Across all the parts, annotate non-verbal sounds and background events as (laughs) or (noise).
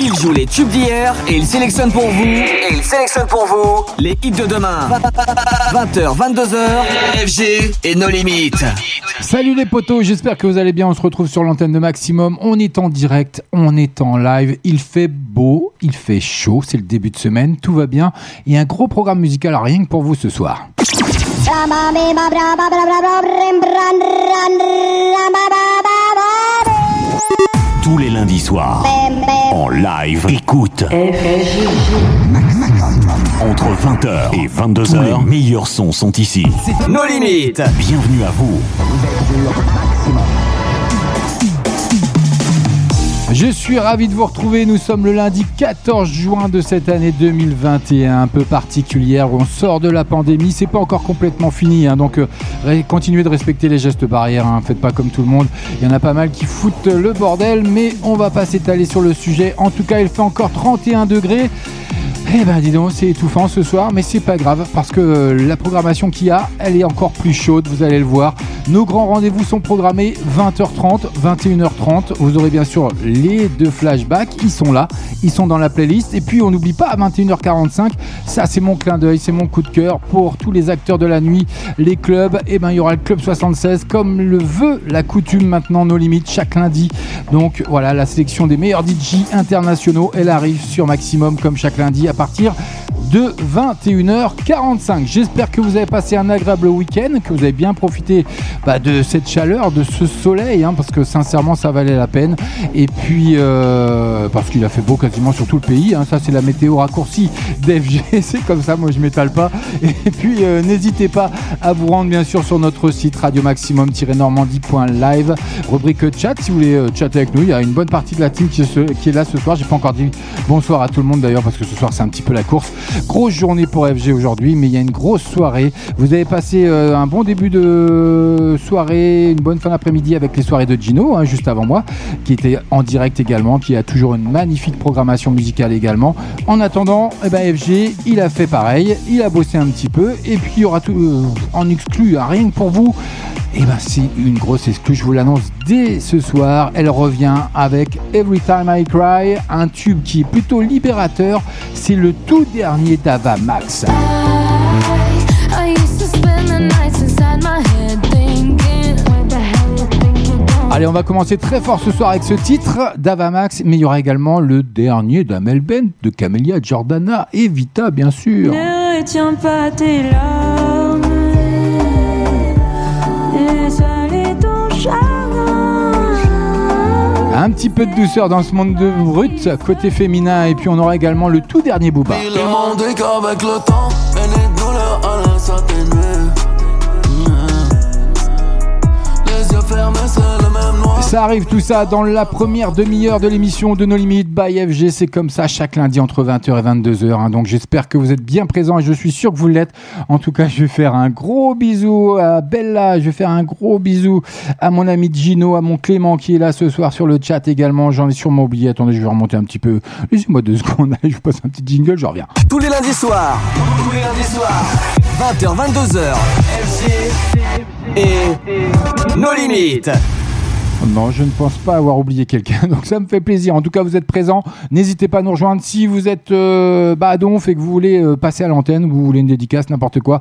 Il joue les tubes d'hier et il sélectionne pour vous. Et il sélectionne pour vous les hits de demain. 20h, 22h, FG et nos limites. Salut les potos, j'espère que vous allez bien. On se retrouve sur l'antenne de Maximum. On est en direct, on est en live. Il fait beau, il fait chaud. C'est le début de semaine, tout va bien. Il y a un gros programme musical rien que pour vous ce soir. Tous les lundis soirs, en live, écoute. Entre 20h et 22h, les meilleurs sons sont ici. Nos limites. Bienvenue à vous. Je suis ravi de vous retrouver. Nous sommes le lundi 14 juin de cette année 2021, un peu particulière on sort de la pandémie. C'est pas encore complètement fini, hein, donc euh, continuez de respecter les gestes barrières. Hein, faites pas comme tout le monde. Il y en a pas mal qui foutent le bordel, mais on va pas s'étaler sur le sujet. En tout cas, il fait encore 31 degrés. Eh ben dis donc, c'est étouffant ce soir, mais c'est pas grave parce que euh, la programmation qu'il y a, elle est encore plus chaude, vous allez le voir. Nos grands rendez-vous sont programmés 20h30, 21h30. Vous aurez bien sûr les deux flashbacks, ils sont là, ils sont dans la playlist. Et puis on n'oublie pas à 21h45, ça c'est mon clin d'œil, c'est mon coup de cœur pour tous les acteurs de la nuit, les clubs. Et eh ben il y aura le club 76 comme le veut la coutume maintenant, nos limites chaque lundi. Donc voilà, la sélection des meilleurs DJ internationaux, elle arrive sur Maximum comme chaque lundi partir de 21h45. J'espère que vous avez passé un agréable week-end, que vous avez bien profité bah, de cette chaleur, de ce soleil, hein, parce que sincèrement ça valait la peine. Et puis euh, parce qu'il a fait beau quasiment sur tout le pays. Hein. ça c'est la météo raccourcie d'FG, (laughs) c'est comme ça, moi je m'étale pas. Et puis euh, n'hésitez pas à vous rendre bien sûr sur notre site radio maximum-normandie.live, rubrique chat si vous voulez euh, chatter avec nous. Il y a une bonne partie de la team qui, qui est là ce soir. J'ai pas encore dit bonsoir à tout le monde d'ailleurs parce que ce soir c'est un petit peu la course. Grosse journée pour FG aujourd'hui, mais il y a une grosse soirée. Vous avez passé euh, un bon début de soirée, une bonne fin d'après-midi avec les soirées de Gino, hein, juste avant moi, qui était en direct également, qui a toujours une magnifique programmation musicale également. En attendant, eh ben, FG, il a fait pareil, il a bossé un petit peu, et puis il y aura tout euh, en exclu, rien que pour vous. Et eh ben c'est une grosse exclu, je vous l'annonce dès ce soir. Elle revient avec Every Time I Cry, un tube qui est plutôt libérateur. C'est le tout dernier d'Ava Max. Allez, on va commencer très fort ce soir avec ce titre d'Avamax, mais il y aura également le dernier d'Amel Ben, de Camélia Jordana et Vita, bien sûr. Ne retiens pas tes larmes. Un petit peu de douceur dans ce monde de brut, côté féminin, et puis on aura également le tout dernier Booba. Ça arrive tout ça dans la première demi-heure de l'émission de nos limites by FG. C'est comme ça chaque lundi entre 20h et 22h. Hein. Donc j'espère que vous êtes bien présents et je suis sûr que vous l'êtes. En tout cas, je vais faire un gros bisou à Bella. Je vais faire un gros bisou à mon ami Gino, à mon Clément qui est là ce soir sur le chat également. J'en ai sûrement oublié. Attendez, je vais remonter un petit peu. Laissez-moi deux (laughs) secondes. je vous passe un petit jingle, je reviens. Tous les lundis soirs. Tous les lundis soirs. 20h, 22h. FG et nos limites. Non, je ne pense pas avoir oublié quelqu'un, (laughs) donc ça me fait plaisir. En tout cas, vous êtes présents. N'hésitez pas à nous rejoindre si vous êtes euh, bah, et que vous voulez euh, passer à l'antenne ou vous voulez une dédicace, n'importe quoi.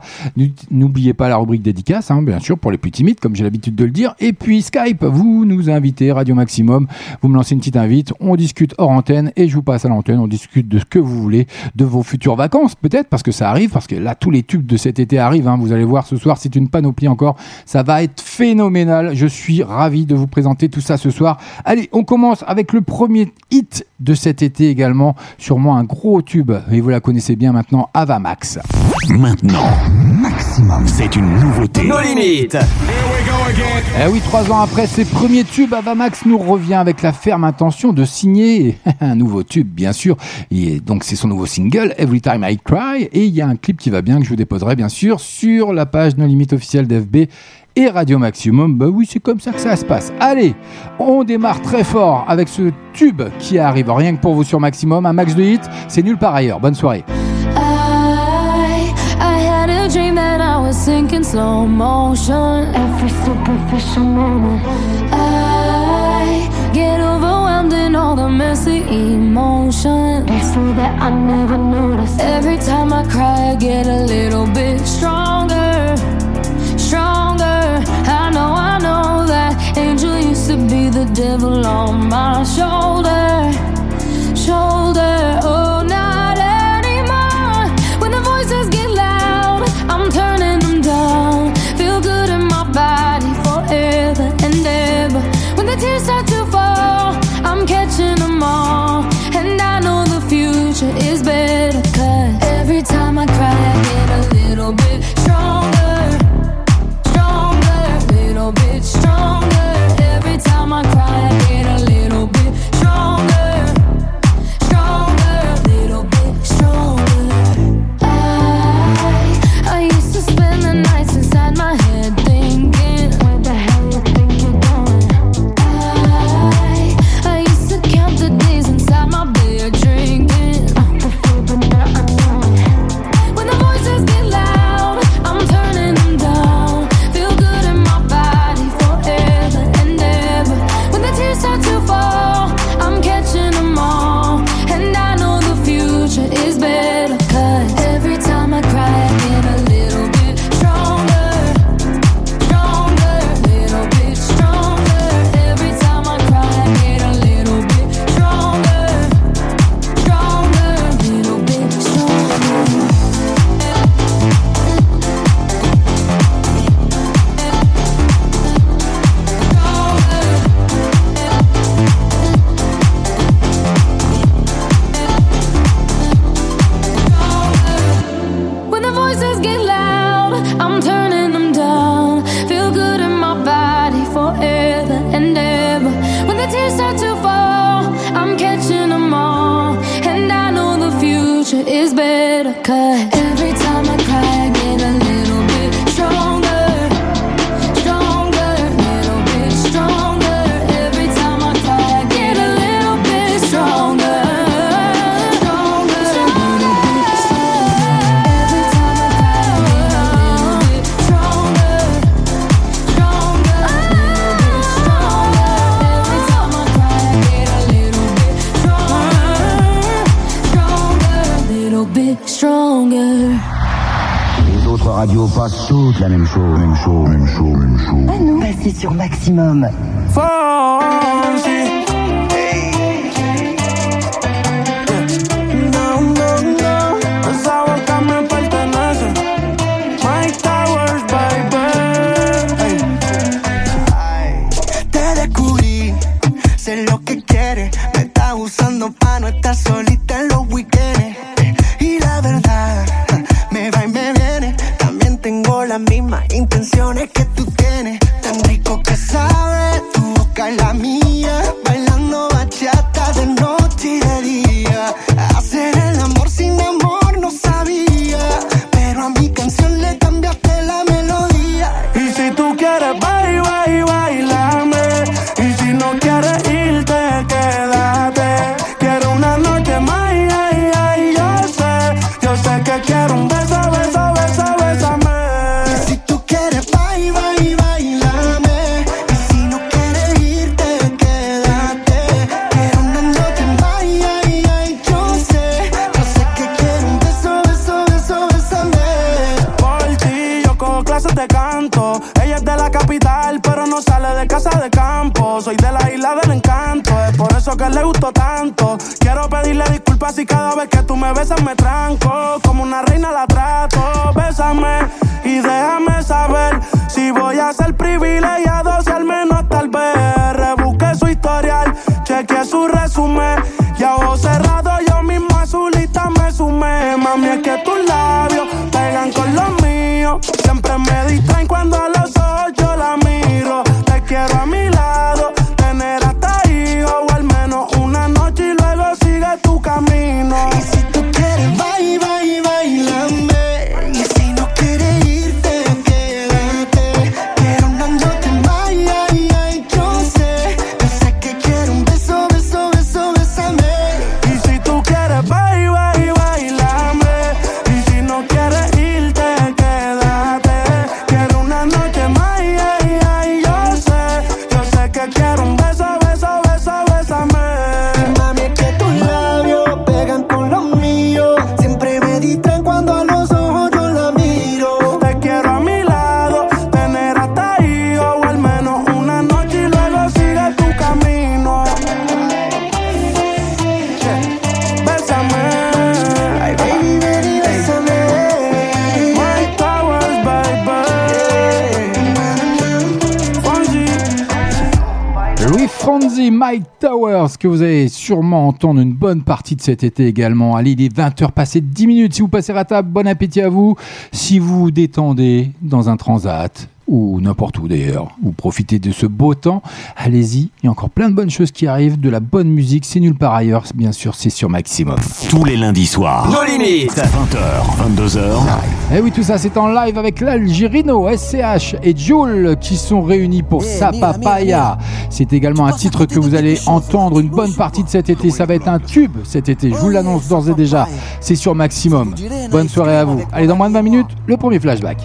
N'oubliez pas la rubrique dédicace, hein, bien sûr, pour les plus timides, comme j'ai l'habitude de le dire. Et puis Skype, vous nous invitez, Radio Maximum, vous me lancez une petite invite, on discute hors antenne et je vous passe à l'antenne, on discute de ce que vous voulez, de vos futures vacances peut-être, parce que ça arrive, parce que là, tous les tubes de cet été arrivent. Hein, vous allez voir ce soir, c'est une panoplie encore. Ça va être phénoménal. Je suis ravi de vous présenter tout ça ce soir. Allez, on commence avec le premier hit de cet été également, sûrement un gros tube, et vous la connaissez bien maintenant, Avamax. Maintenant, maximum, c'est une nouveauté. Nos limites. Eh oui, trois ans après ses premiers tubes, Avamax nous revient avec la ferme intention de signer (laughs) un nouveau tube, bien sûr. Et donc c'est son nouveau single, Every Time I Cry, et il y a un clip qui va bien que je vous déposerai bien sûr sur la page No Limites officielle d'FB et Radio Maximum. Bah oui, c'est comme ça que ça se passe. Allez, on démarre très fort avec ce tube qui arrive rien que pour vous sur Maximum. Un max de hit, c'est nul par ailleurs. Bonne soirée. I, I had a dream that I was sinking slow motion. Every superficial moment. I get overwhelmed in all the messy emotions so that I never notice. Every time I cry, I get a little bit stronger. I know, I know that angel used to be the devil on my shoulder, shoulder. Oh. Maximum. Mike entendre une bonne partie de cet été également. Allez, il est 20h passé 10 minutes. Si vous passez à table, bon appétit à vous. Si vous vous détendez dans un transat, ou n'importe où d'ailleurs, ou profitez de ce beau temps, allez-y, il y a encore plein de bonnes choses qui arrivent, de la bonne musique, c'est nulle part ailleurs, bien sûr, c'est sur Maximum. Tous les lundis soirs. Nos limites 20h, 22h. Et oui, tout ça c'est en live avec l'Algérino, SCH et Joule qui sont réunis pour Sa Papaya. C'est également un titre que vous allez entendre une bonne partie de cet été, ça va être un tube cet été, je vous l'annonce d'ores et déjà, c'est sur Maximum. Bonne soirée à vous. Allez, dans moins de 20 minutes, le premier flashback.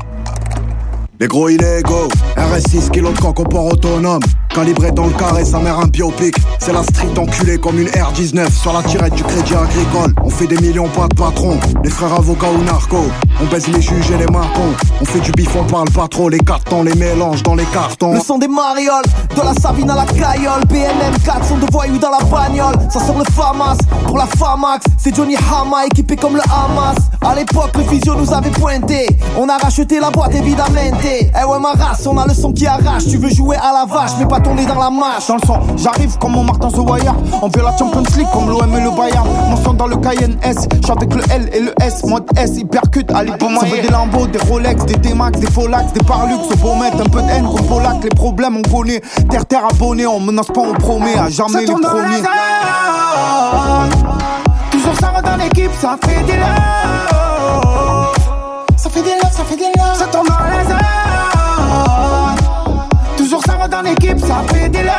Les gros illégaux, RS6 kg de coq au port autonome. Calibré dans le carré, sa mère un biopic. C'est la street enculée comme une R19 sur la tirette du crédit agricole. On fait des millions, pas de patron. Les frères avocats ou narcos. On baise les juges et les marcons. On fait du bif, on parle pas trop. Les cartons, les mélanges dans les cartons. Le son des marioles, de la Sabine à la caillole. BNM 4 sont de voyous dans la bagnole. Ça sort le FAMAS pour la FAMAX. C'est Johnny Hama équipé comme le Hamas. À l'époque, le physio nous avait pointé. On a racheté la boîte évidemment. Eh ouais, ma race, on a le son qui arrache. Tu veux jouer à la vache, mais pas tourner dans la mâche. Dans le son, j'arrive comme mon Martin The Wire. On veut la Champions League comme l'OM et le Bayern. Mon son dans le Cayenne S. J'suis avec le L et le S. Mode S, hypercute, allez, pour Ça veut des Lambo, des Rolex, des D-Max, des Folax, des Parlux. Au beau mettre un peu de haine Polac. Les problèmes, on connaît. Terre, terre abonné, on menace pas, on promet. À jamais les premiers. Ça va dans l'équipe, ça fait des love. Ça fait des love, ça fait des love. Ça tombe dans airs. Toujours ça va dans l'équipe, ça fait des love.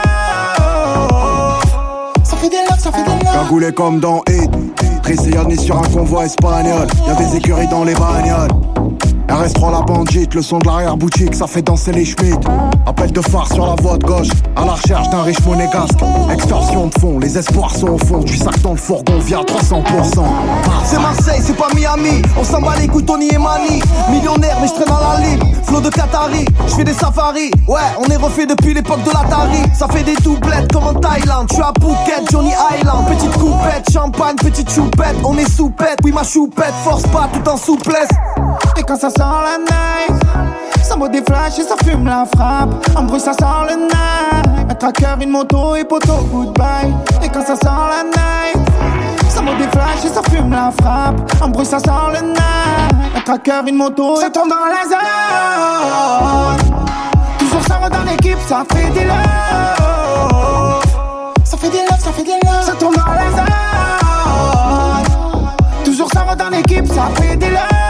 Ça fait des love, ça fait des love. Cagoulé comme dans Hit. Trissiani sur un convoi espagnol. Y'a des écuries dans les bagnoles. RS3 la bandite, le son de l'arrière-boutique, ça fait danser les schmitt. Appel de phare sur la voie de gauche, à la recherche d'un riche monégasque. Extorsion de fond, les espoirs sont au fond, du sac dans le fourgon via 300%. C'est Marseille, c'est pas Miami. On s'en bat les couilles, Tony et Mani. Millionnaire, mais je traîne dans la libre. Flow de Qatari, je fais des safaris. Ouais, on est refait depuis l'époque de l'Atari. Ça fait des doublettes comme en Thaïlande. Je suis à Phuket, Johnny Island. Petite coupette, champagne, petite choupette. On est soupette, oui, ma choupette. Force pas tout en souplesse. Et quand ça sent la night, ça boit des flashs et ça fume la frappe. En bruit, ça sent le night. Un tracker, une moto et poteau, goodbye. Et quand ça sent la night, ça boit des flashs et ça fume la frappe. En bruit, ça sent le night. Un tracker, une moto, ça tombe dans la zone. Toujours ça va dans l'équipe, ça fait des love. Ça fait des love, ça fait des love. Ça tombe dans la zone. Toujours ça va dans l'équipe, ça fait des love.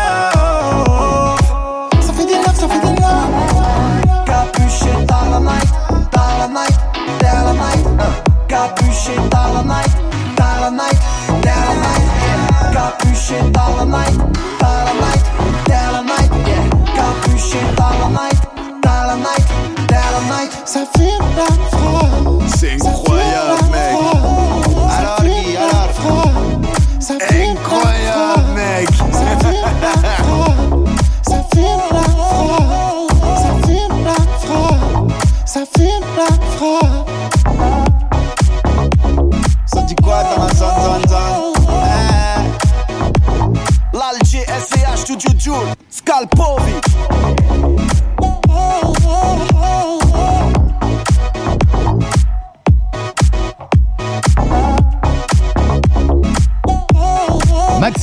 Capuché dans la night, dans la night, dans la night. uh. Capuché dans la night, dans la night, dans la night. yeah. Capuché dans la night, dans la night, dans la night. yeah. Capuché dans la night, dans la night, dans la night. Ça fume la frappe. C'est incroyable, quoi dans la zone, zone, zone Hein L'Alger, SCH, Studio Joule, Scalpovic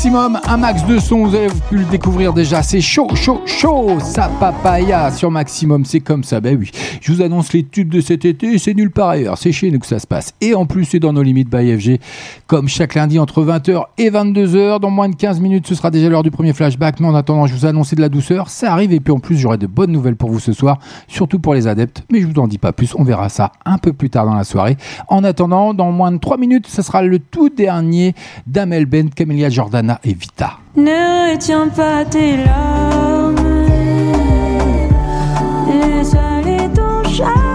Maximum, un max de son, vous avez pu le découvrir déjà, c'est chaud, chaud, chaud, sa papaya sur Maximum, c'est comme ça, ben oui. Je vous annonce les tubes de cet été, c'est nulle part ailleurs, c'est chez nous que ça se passe. Et en plus, c'est dans nos limites by FG, comme chaque lundi entre 20h et 22h, dans moins de 15 minutes, ce sera déjà l'heure du premier flashback, mais en attendant, je vous annonce de la douceur, ça arrive, et puis en plus, j'aurai de bonnes nouvelles pour vous ce soir, surtout pour les adeptes, mais je vous en dis pas plus, on verra ça un peu plus tard dans la soirée. En attendant, dans moins de 3 minutes, ce sera le tout dernier d'Amel Ben, Camélia Et Vita. Ne retiens pas tes larmes. Laisse aller ton chagrin.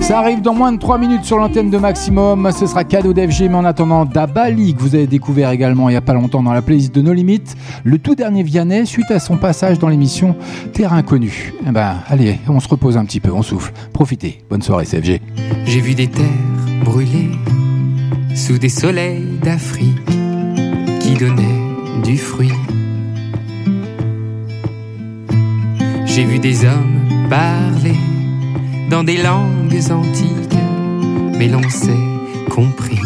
Ça arrive dans moins de 3 minutes sur l'antenne de Maximum. Ce sera cadeau d'FG, mais en attendant, Dabali, que vous avez découvert également il n'y a pas longtemps dans la playlist de No Limites, le tout dernier Vianney, suite à son passage dans l'émission Terre Inconnue. Eh ben, allez, on se repose un petit peu, on souffle. Profitez. Bonne soirée, CFG. J'ai vu des terres brûlées sous des soleils d'Afrique qui donnaient du fruit. J'ai vu des hommes parler dans des langues antiques, mais l'on s'est compris.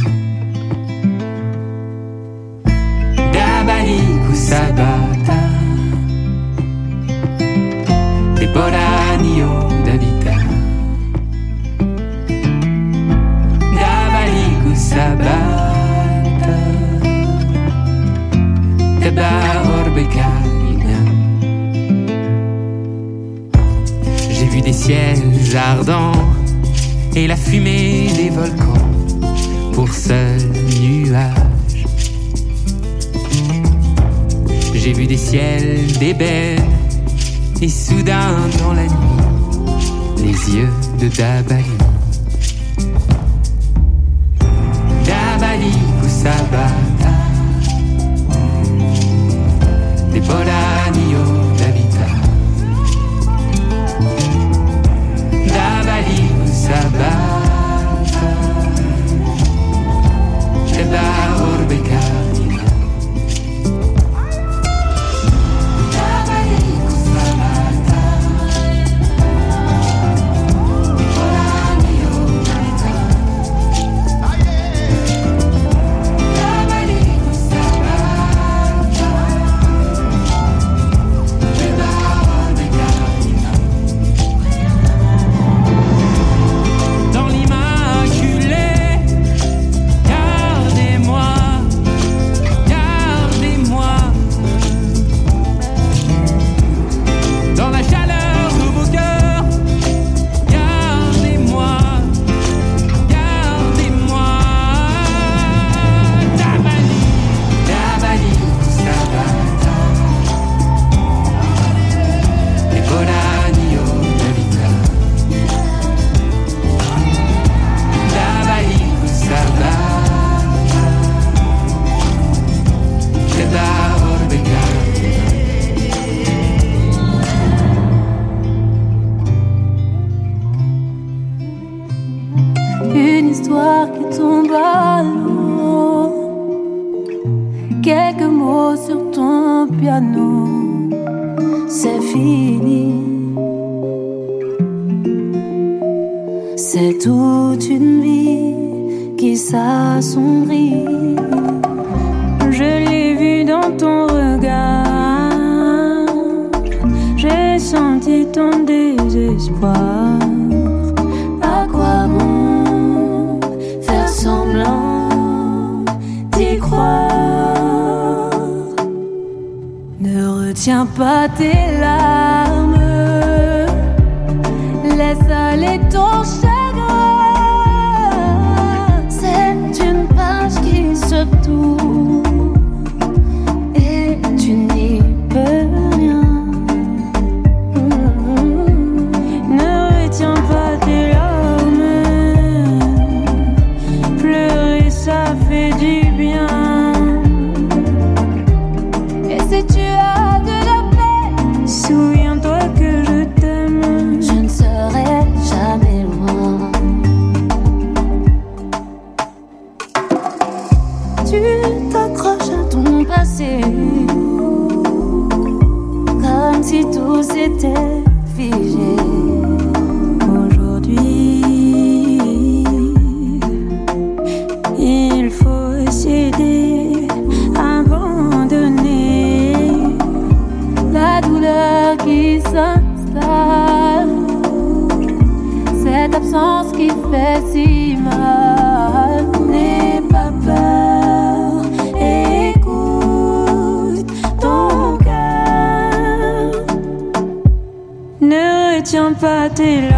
Retiens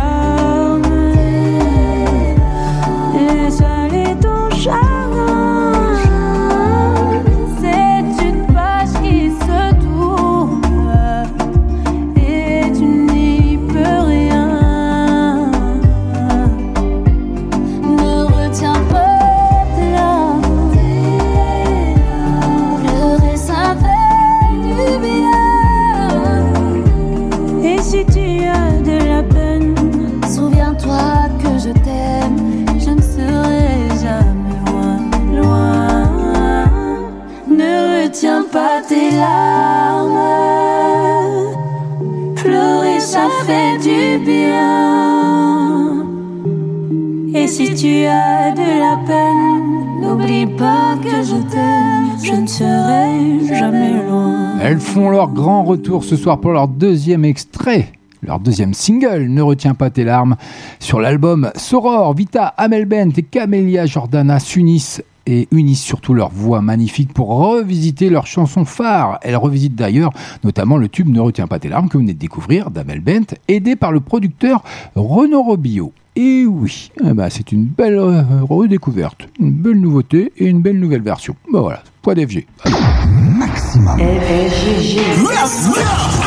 retour ce soir pour leur deuxième extrait. Leur deuxième single, Ne retiens pas tes larmes, sur l'album Soror, Vita, Amel Bent et Camélia Jordana s'unissent et unissent surtout leur voix magnifique pour revisiter leurs chansons phares. Elles revisitent d'ailleurs notamment le tube Ne retiens pas tes larmes que vous venez de découvrir d'Amel Bent, aidé par le producteur Renaud Robillot. Et oui, eh ben, c'est une belle euh, redécouverte, une belle nouveauté et une belle nouvelle version. Ben voilà, poids d'FG.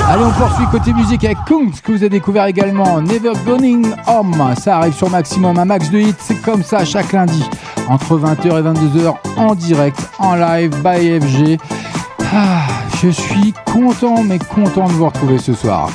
Allez, on poursuit côté musique avec Kungs que vous avez découvert également. Never Going Home, ça arrive sur Maximum, un max de hits, c'est comme ça chaque lundi, entre 20h et 22h en direct, en live, by FG. Ah, je suis content, mais content de vous retrouver ce soir.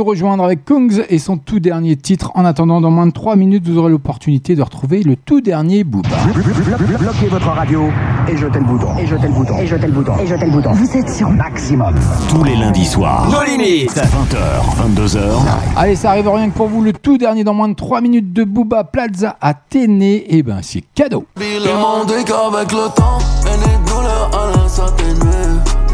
Nous rejoindre avec Kungs et son tout dernier titre. En attendant, dans moins de 3 minutes, vous aurez l'opportunité de retrouver le tout dernier Booba. Bloquez votre radio et jetez le bouton. Et jetez le bouton. Et jetez le bouton. Et jetez le bouton. Vous êtes sur Maximum. Tous les lundis soirs. Nos limites. 20h, 22h. Allez, ça arrive rien que pour vous, le tout dernier dans moins de 3 minutes de Booba Plaza à Téné. Et ben, c'est cadeau. Qu'avec le temps et les douleurs allaient s'atténuer.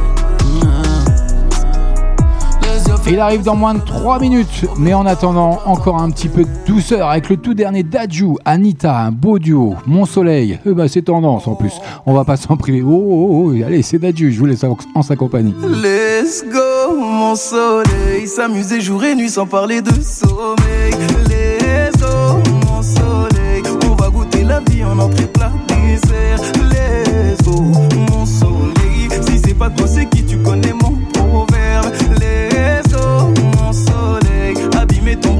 Il arrive dans moins de 3 minutes. Mais en attendant, encore un petit peu de douceur avec le tout dernier Daju, Anita, un beau duo, Mon Soleil. Eh ben, c'est tendance en plus. On va pas s'en priver. Oh, oh, oh, allez, c'est Daju, je vous laisse en, en sa compagnie. Let's go, mon soleil. S'amuser jour et nuit sans parler de sommeil. Let's go, mon soleil. On va goûter la vie en entrée plat dessert. Let's go, mon soleil. Si c'est pas toi, c'est qui tu connais mon proverbe. Let's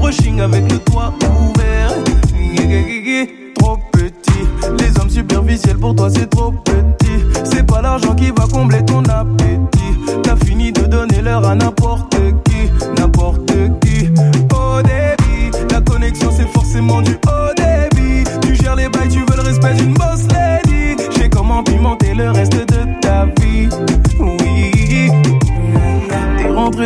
avec le toit ouvert. Trop petit. Les hommes superficiels pour toi, c'est trop petit. C'est pas l'argent qui va combler ton appétit. T'as fini de donner l'heure à n'importe qui, n'importe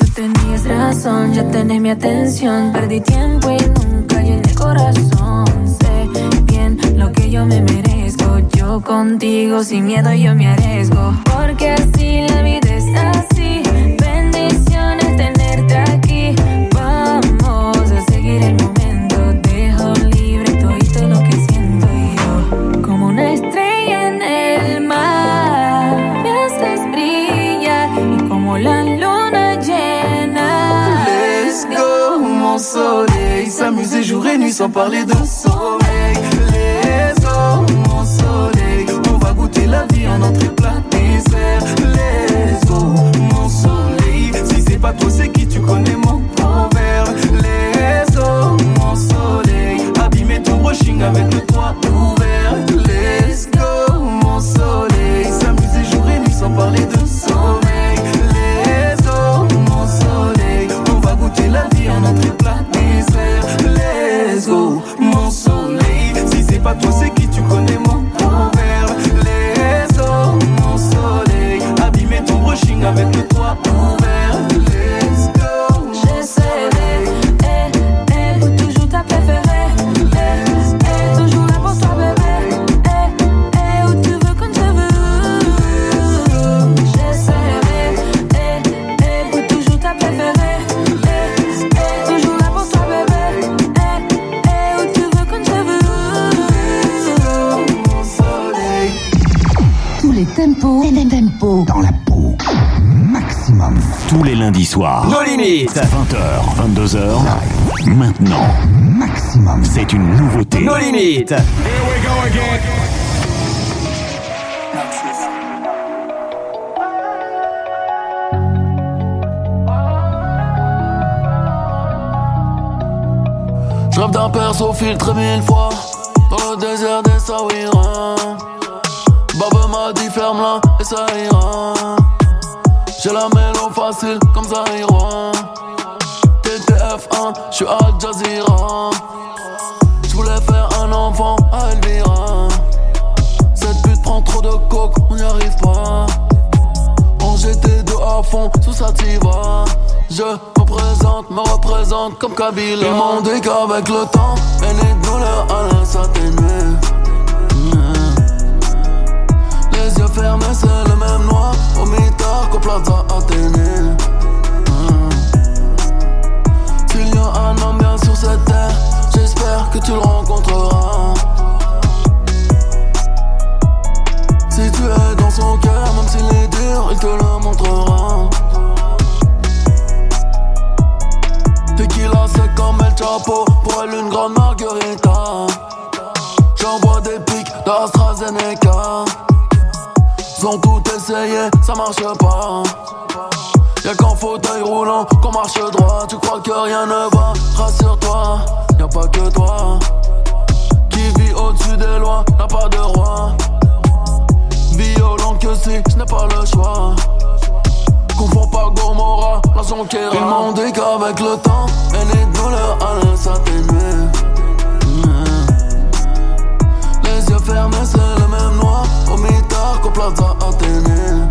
tú tenías razón, ya tenés mi atención. Perdí tiempo y nunca llené el corazón. Sé bien lo que yo me merezco. Yo contigo sin miedo yo me arriesgo. Porque así la vida nuit sans parler de sommeil. Let's go, mon soleil. On va goûter la vie en entrée plat dessert. Let's go, mon soleil. Si c'est pas toi, c'est qui tu connais mon proverbe. Let's go, mon soleil. Abîmer ton brushing avec le toit ouvert. Soirs. Nos limites. 20h, 22h. Maintenant. Maximum. C'est une nouveauté. Nos limites. Je rêve d'un perso filtré mille fois Dans le désert des Sawira Baba m'a dit ferme-la et ça ira J'ai la facile comme Zahira TTF1, j'suis Al Jazeera. J'voulais faire un enfant à Elvira. Cette pute prend trop de coke, on n'y arrive pas. On j'étais deux à fond, sous sativa. Je me présente, me représente comme Kabila. Ils m'ont dit qu'avec le temps, et les douleurs allaient s'atténuer. Les yeux fermés, c'est le même noir Plaza Athénée Mm. S'il y a un homme bien sur cette terre J'espère que tu le rencontreras. Si tu es dans son cœur, même s'il est dur, il te le montrera. Tequila, c'est comme El Chapo Pour elle, une grande margarita J'envoie des pics d'AstraZeneca Ils ont tout essayé, ça marche pas. Y'a qu'en fauteuil roulant qu'on marche droit. Tu crois que rien ne va, rassure-toi Y'a pas que toi. Qui vit au-dessus des lois, n'a pas de roi. Violent que si, je n'ai pas le choix. Confonds pas Gomorrah, la Zonquera. Ils m'ont dit qu'avec le temps Et les douleurs allaient s'atténuer Fermés, c'est le même noir. Au mitard qu'au Plaza Athénée.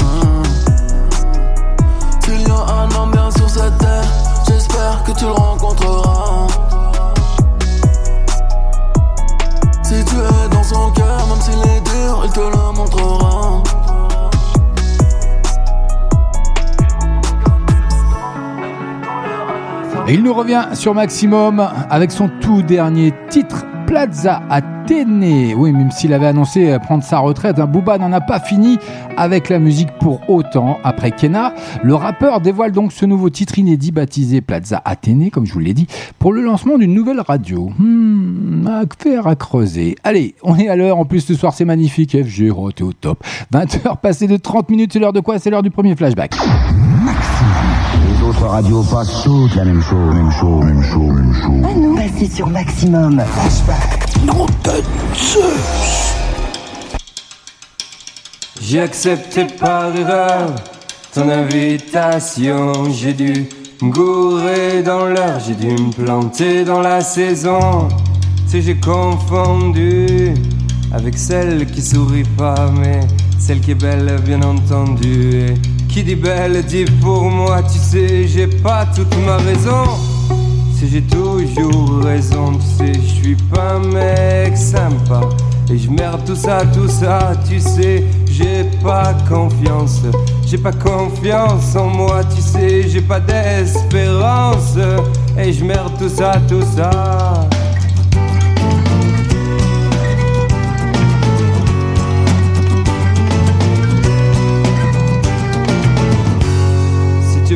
Mm. S'il y a un homme bien sur cette terre J'espère que tu le rencontreras. Si tu es dans son cœur, même s'il est dur, il te le montrera. Et il nous revient sur Maximum avec son tout dernier titre, Plaza Athénée. Oui, même s'il avait annoncé prendre sa retraite, un Booba n'en a pas fini avec la musique pour autant. Après Kenna, le rappeur dévoile donc ce nouveau titre inédit baptisé Plaza Athénée, comme je vous l'ai dit, pour le lancement d'une nouvelle radio. Hmm, à faire à creuser. Allez, on est à l'heure. En plus, ce soir, c'est magnifique. FG, oh, t'es au top. 20h passées de 30 minutes, c'est l'heure de quoi? C'est l'heure du premier flashback. Radio passe toute la même chose, même chose, même chose, même chose. Ah non, passez sur maximum. Non de Zeus J'ai accepté par erreur ton invitation. J'ai dû me gourer dans l'heure, j'ai dû me planter dans la saison. Sais, j'ai confondu avec celle qui sourit pas, mais celle qui est belle, bien entendu. Et qui dit belle dit pour moi, tu sais, j'ai pas toute ma raison. Sais, j'ai toujours raison, tu sais, je suis pas un mec sympa. Et je merde tout ça, tout ça, tu sais, j'ai pas confiance. J'ai pas confiance en moi, tu sais, j'ai pas d'espérance. Et je merde tout ça, tout ça.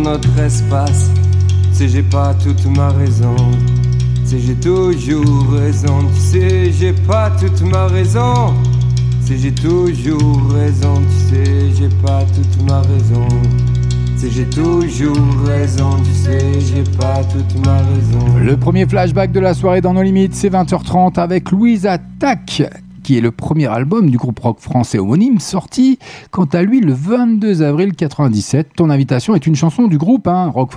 Notre espace. Tu j'ai pas toute ma raison. Tu j'ai toujours raison. Tu j'ai pas toute ma raison. Tu j'ai toujours raison. Tu sais, j'ai pas toute ma raison. Tu sais, j'ai toujours raison. Tu sais, j'ai pas toute ma raison. Le premier flashback de la soirée dans nos limites, c'est 20h30 avec Louise Attaque qui est le premier album du groupe rock français homonyme, sorti quant à lui le 22 avril 97. Ton invitation est une chanson du groupe, hein, rock.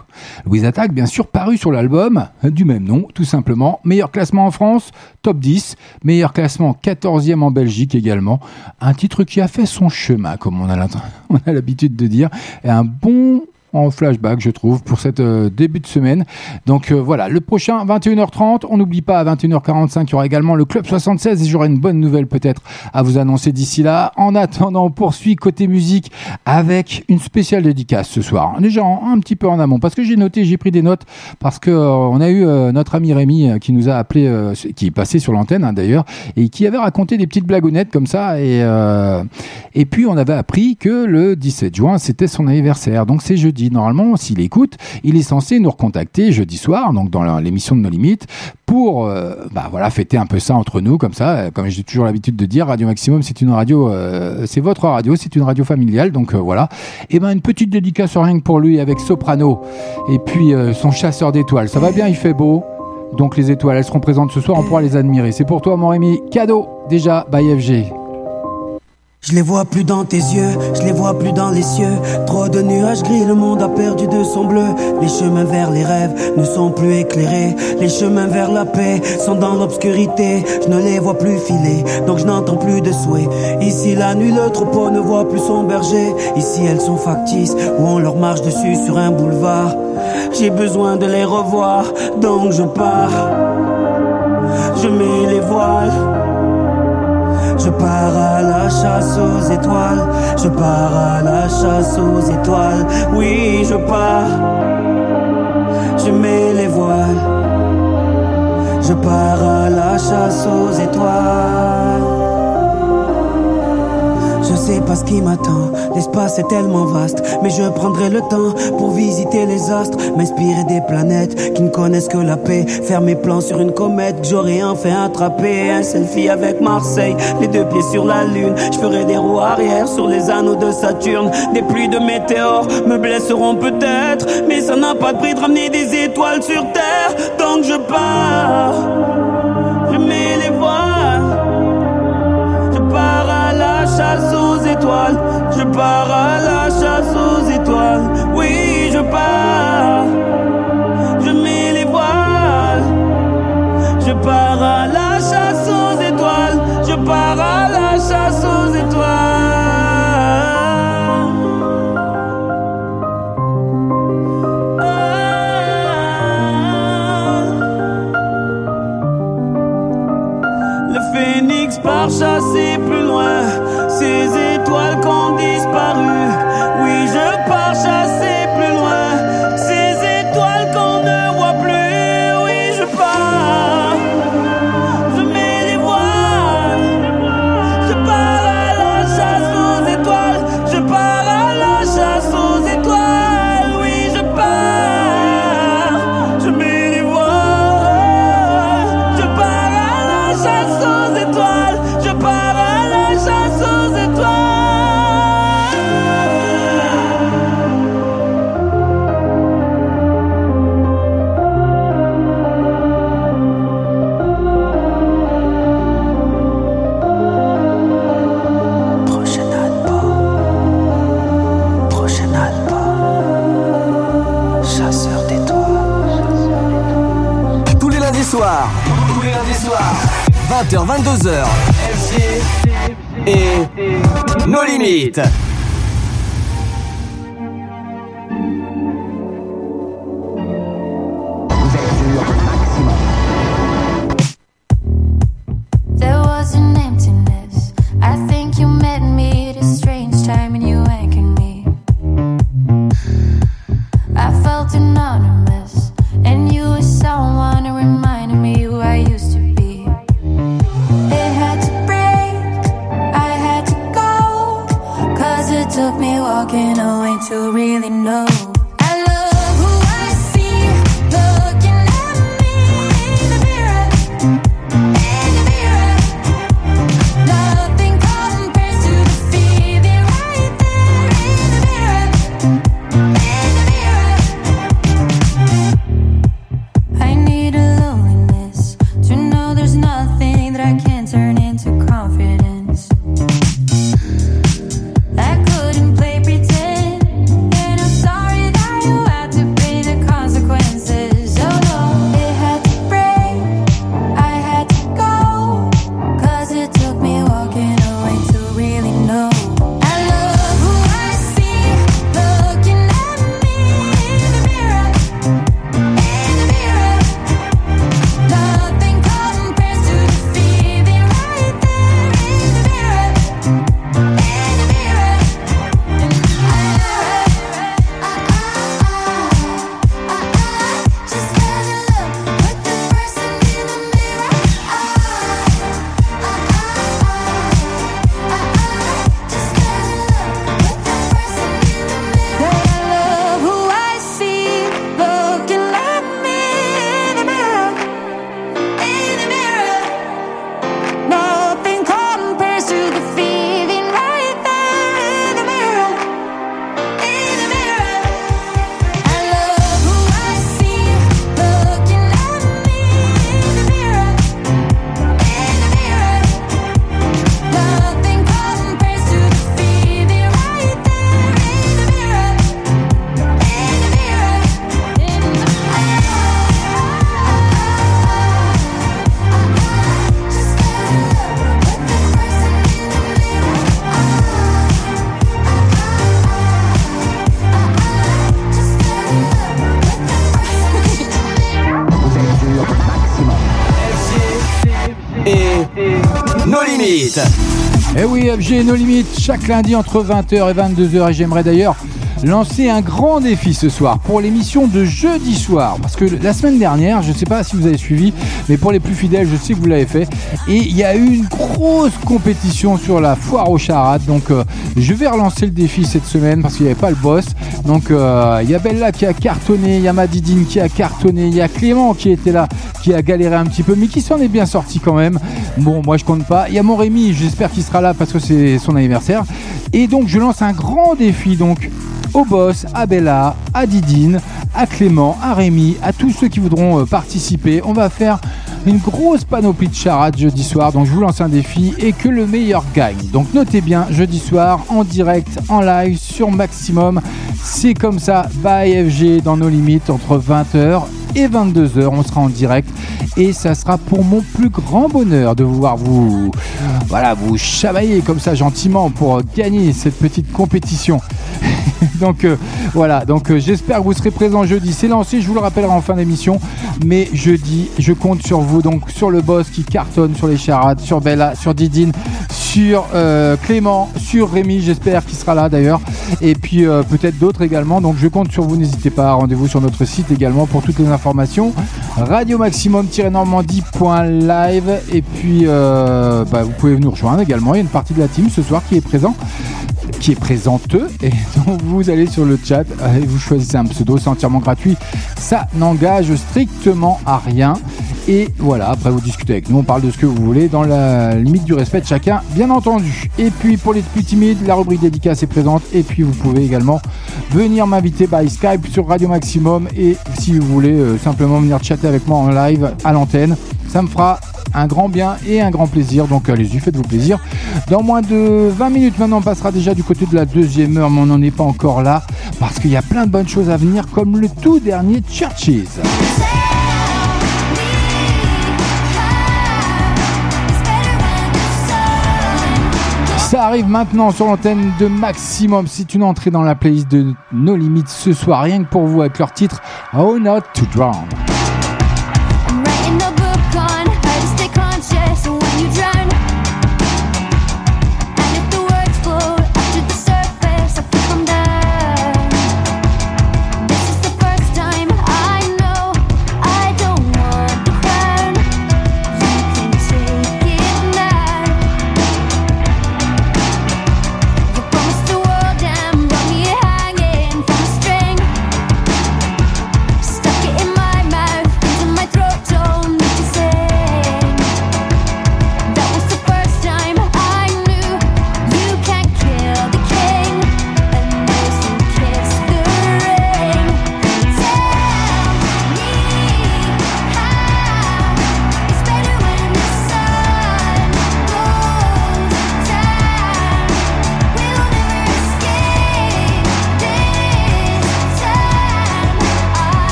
Louise Attaque, bien sûr, paru sur l'album du même nom, tout simplement. Meilleur classement en France, top 10. Meilleur classement, 14e en Belgique également. Un titre qui a fait son chemin, comme on a (laughs) l'habitude de dire. Et un bon en flashback, je trouve, pour cette euh, début de semaine. Donc euh, voilà, le prochain, 21h30. On n'oublie pas, à 21h45, il y aura également le Club 76 et j'aurai une bonne nouvelle peut-être à vous annoncer d'ici là. En attendant, on poursuit côté musique avec une spéciale dédicace ce soir. Déjà un petit peu en amont, parce que j'ai noté, j'ai pris des notes, parce que euh, on a eu notre ami Rémi qui nous a appelé, qui est passé sur l'antenne hein, d'ailleurs, et qui avait raconté des petites blagounettes comme ça. Et, et puis on avait appris que le 17 juin, c'était son anniversaire. Donc c'est jeudi. Normalement, s'il écoute, il est censé nous recontacter jeudi soir, donc dans l'émission de nos limites, pour euh, bah voilà fêter un peu ça entre nous comme ça. Euh, Comme j'ai toujours l'habitude de dire, Radio Maximum, c'est une radio, euh, c'est votre radio, c'est une radio familiale. Donc voilà. Et ben une petite dédicace rien que pour lui avec Soprano et puis son chasseur d'étoiles. Ça va bien, il fait beau. Donc les étoiles, elles seront présentes ce soir, on pourra les admirer. C'est pour toi, mon Rémi. Cadeau déjà by FG. Je les vois plus dans tes yeux, je les vois plus dans les cieux. Trop de nuages gris, le monde a perdu de son bleu. Les chemins vers les rêves ne sont plus éclairés. Les chemins vers la paix sont dans l'obscurité. Je ne les vois plus filer, donc je n'entends plus de souhaits. Ici la nuit, le troupeau ne voit plus son berger. Ici elles sont factices, où on leur marche dessus sur un boulevard. J'ai besoin de les revoir, donc je pars. Je mets les voiles. Je pars à la chasse aux étoiles. Je pars à la chasse aux étoiles. Oui, je pars. Je mets les voiles. Je pars à la chasse aux étoiles. Je sais pas ce qui m'attend, l'espace est tellement vaste. Mais je prendrai le temps pour visiter les astres, m'inspirer des planètes qui ne connaissent que la paix. Faire mes plans sur une comète, j'aurais enfin attrapé un selfie avec Marseille, les deux pieds sur la lune. Je ferai des roues arrière sur les anneaux de Saturne. Des pluies de météores me blesseront peut-être, mais ça n'a pas de prix de ramener des étoiles sur Terre. Donc je pars. chasse aux étoiles. Je pars à la chasse aux étoiles. Oui, je pars. Je mets les voiles. Je pars à la chasse aux étoiles. Je pars à 20h-22h. Et nos limites. DJ No Limit chaque lundi entre 20h et 22h. Et j'aimerais d'ailleurs lancer un grand défi ce soir pour l'émission de jeudi soir. Parce que la semaine dernière, je ne sais pas si vous avez suivi, mais pour les plus fidèles, je sais que vous l'avez fait. Et il y a eu une grosse compétition sur la foire aux charades. Donc euh, je vais relancer le défi cette semaine parce qu'il n'y avait pas le boss. Donc euh, il y a Bella qui a cartonné, il y a Madidine qui a cartonné, il y a Clément qui était là, qui a galéré un petit peu, mais qui s'en est bien sorti quand même. Bon, moi je compte pas. Il y a mon Rémi, j'espère qu'il sera là parce que c'est son anniversaire. Et donc je lance un grand défi donc au boss, à Bella, à Didine, à Clément, à Rémi, à tous ceux qui voudront euh, participer. On va faire une grosse panoplie de charades jeudi soir. Donc je vous lance un défi et que le meilleur gagne. Donc notez bien, jeudi soir, en direct, en live, sur Maximum. C'est comme ça, by FG dans nos limites, entre 20h et 22h. On sera en direct et ça sera pour mon plus grand bonheur de voir vous, voilà, vous chamailler comme ça gentiment pour gagner cette petite compétition. (laughs) donc euh, voilà, donc euh, j'espère que vous serez présents jeudi. C'est lancé, je vous le rappellerai en fin d'émission. Mais jeudi, je compte sur vous, donc sur le boss qui cartonne sur les charades, sur Bella, sur Didine, sur euh, Clément, sur Rémi, j'espère qu'il sera là d'ailleurs. Et puis peut-être d'autres également. Donc je compte sur vous, n'hésitez pas. Rendez-vous sur notre site également pour toutes les informations. Radio Maximum-normandie.live. Et puis bah, vous pouvez nous rejoindre également. Il y a une partie de la team ce soir qui est présent qui est présente et (laughs) donc vous allez sur le chat et vous choisissez un pseudo, c'est entièrement gratuit. Ça n'engage strictement à rien. Et voilà, après vous discutez avec nous, on parle de ce que vous voulez dans la limite du respect de chacun, bien entendu. Et puis pour les plus timides, la rubrique dédicace est présente. Et puis vous pouvez également venir m'inviter by Skype sur Radio Maximum. Et si vous voulez euh, simplement venir chatter avec moi en live à l'antenne, ça me fera un grand bien et un grand plaisir. Donc allez-y, faites-vous plaisir. Dans moins de 20 minutes maintenant, on passera déjà du côté de la deuxième heure, mais on n'en est pas encore là parce qu'il y a plein de bonnes choses à venir, comme le tout dernier Churches. Ça arrive maintenant sur l'antenne de Maximum. C'est une entrée dans la playlist de No Limites ce soir, rien que pour vous avec leur titre Oh Not to Drown.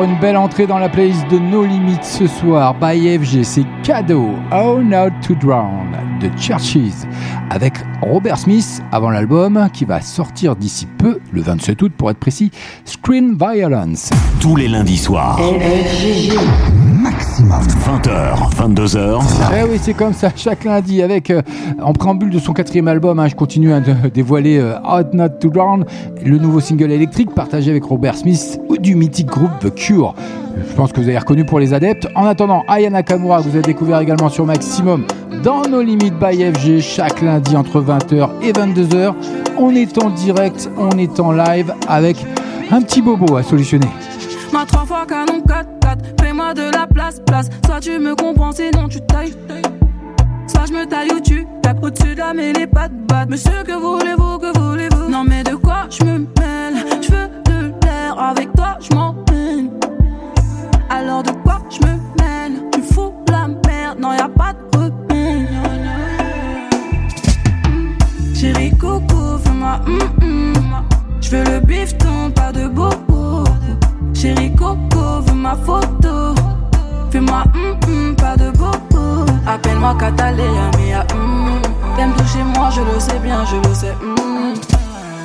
Encore une belle entrée dans la playlist de No Limits ce soir by FG, c'est cadeau How Not to Drown de Churches avec Robert Smith avant l'album qui va sortir d'ici peu, le 27 août pour être précis, Screen Violence. Tous les lundis soirs. Maximum. 20h, 22h. Eh oui, c'est comme ça, chaque lundi, avec euh, en préambule de son quatrième album, hein, je continue à dévoiler euh, How Not to Drown, le nouveau single électrique partagé avec Robert Smith du mythique groupe The Cure. Je pense que vous avez reconnu pour les adeptes. En attendant, Aya Nakamura, vous avez découvert également sur Maximum dans nos limites by FG chaque lundi entre 20h et 22h. On est en direct, on est en live avec un petit bobo à solutionner. Ma trois fois canon 4-4, fais-moi de la place, place. Soit tu me comprends, sinon tu tailles. Soit je me taille ou tu tapes au-dessus de la mêlée, pas de batte. Monsieur, que voulez-vous, que voulez-vous? Non, mais de quoi je me mêle? Je veux avec toi je m'emmène. Alors de quoi je me mêle Tu fous la merde, non, y a pas de repère. Chérie Coco, fais-moi hum hum. Je veux le bifton, pas de bobo. Chérie Coco, veux ma photo. Fais-moi hum hum, pas de bobo. Appelle-moi Catalina, mais ah, hum. T'aimes toucher moi, je le sais bien, je le sais.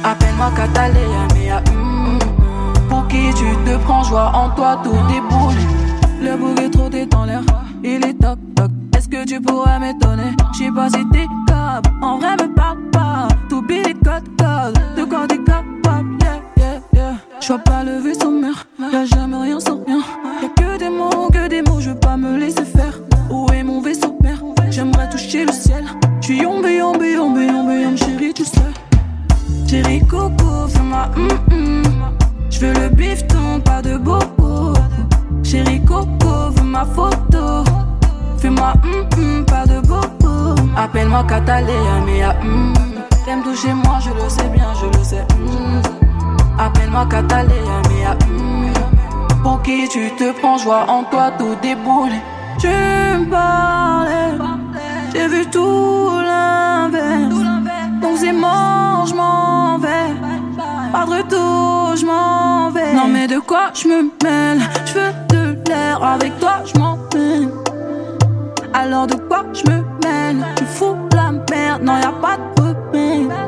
Appelle-moi Catalina. Pour tu te prends, joie en toi, tout déboule. Le bouc est trop dans l'air, il est toc toc. Est-ce que tu pourrais m'étonner? J'sais pas si t'es capable, en vrai me parle pas. T'oublies les codes codes, de quoi t'es capable, yeah, yeah, yeah. J'vois pas le vaisseau mère, y'a jamais rien sans rien. Y'a que des mots, que des mots, je veux pas me laisser faire. Où est mon vaisseau mère? J'aimerais toucher le ciel. J'suis yombe, yombe, yombe, yombe, yombe, chérie, tu sais. Chérie Coco, fais-moi hum hum. J'veux le bifton, pas de bobo. Chérie Coco, veux ma photo. Fais-moi hum hum, pas de bobo. Appelle-moi Catalina, mais ah hum. T'aimes toucher moi, je le sais bien, je le sais. hum. Appelle-moi Catalina, mais ah hum. Pour qui tu te prends, joie en toi, tout déboule. Tu me parlais, j'ai vu tout l'inverse. Donc c'est mort, je m'en vais. Pas de Non, mais de quoi je me mêle? Je veux de l'air, avec toi, je m'en mêle. Alors de quoi je me mêle? Tu fous la merde, non, y a pas de repère.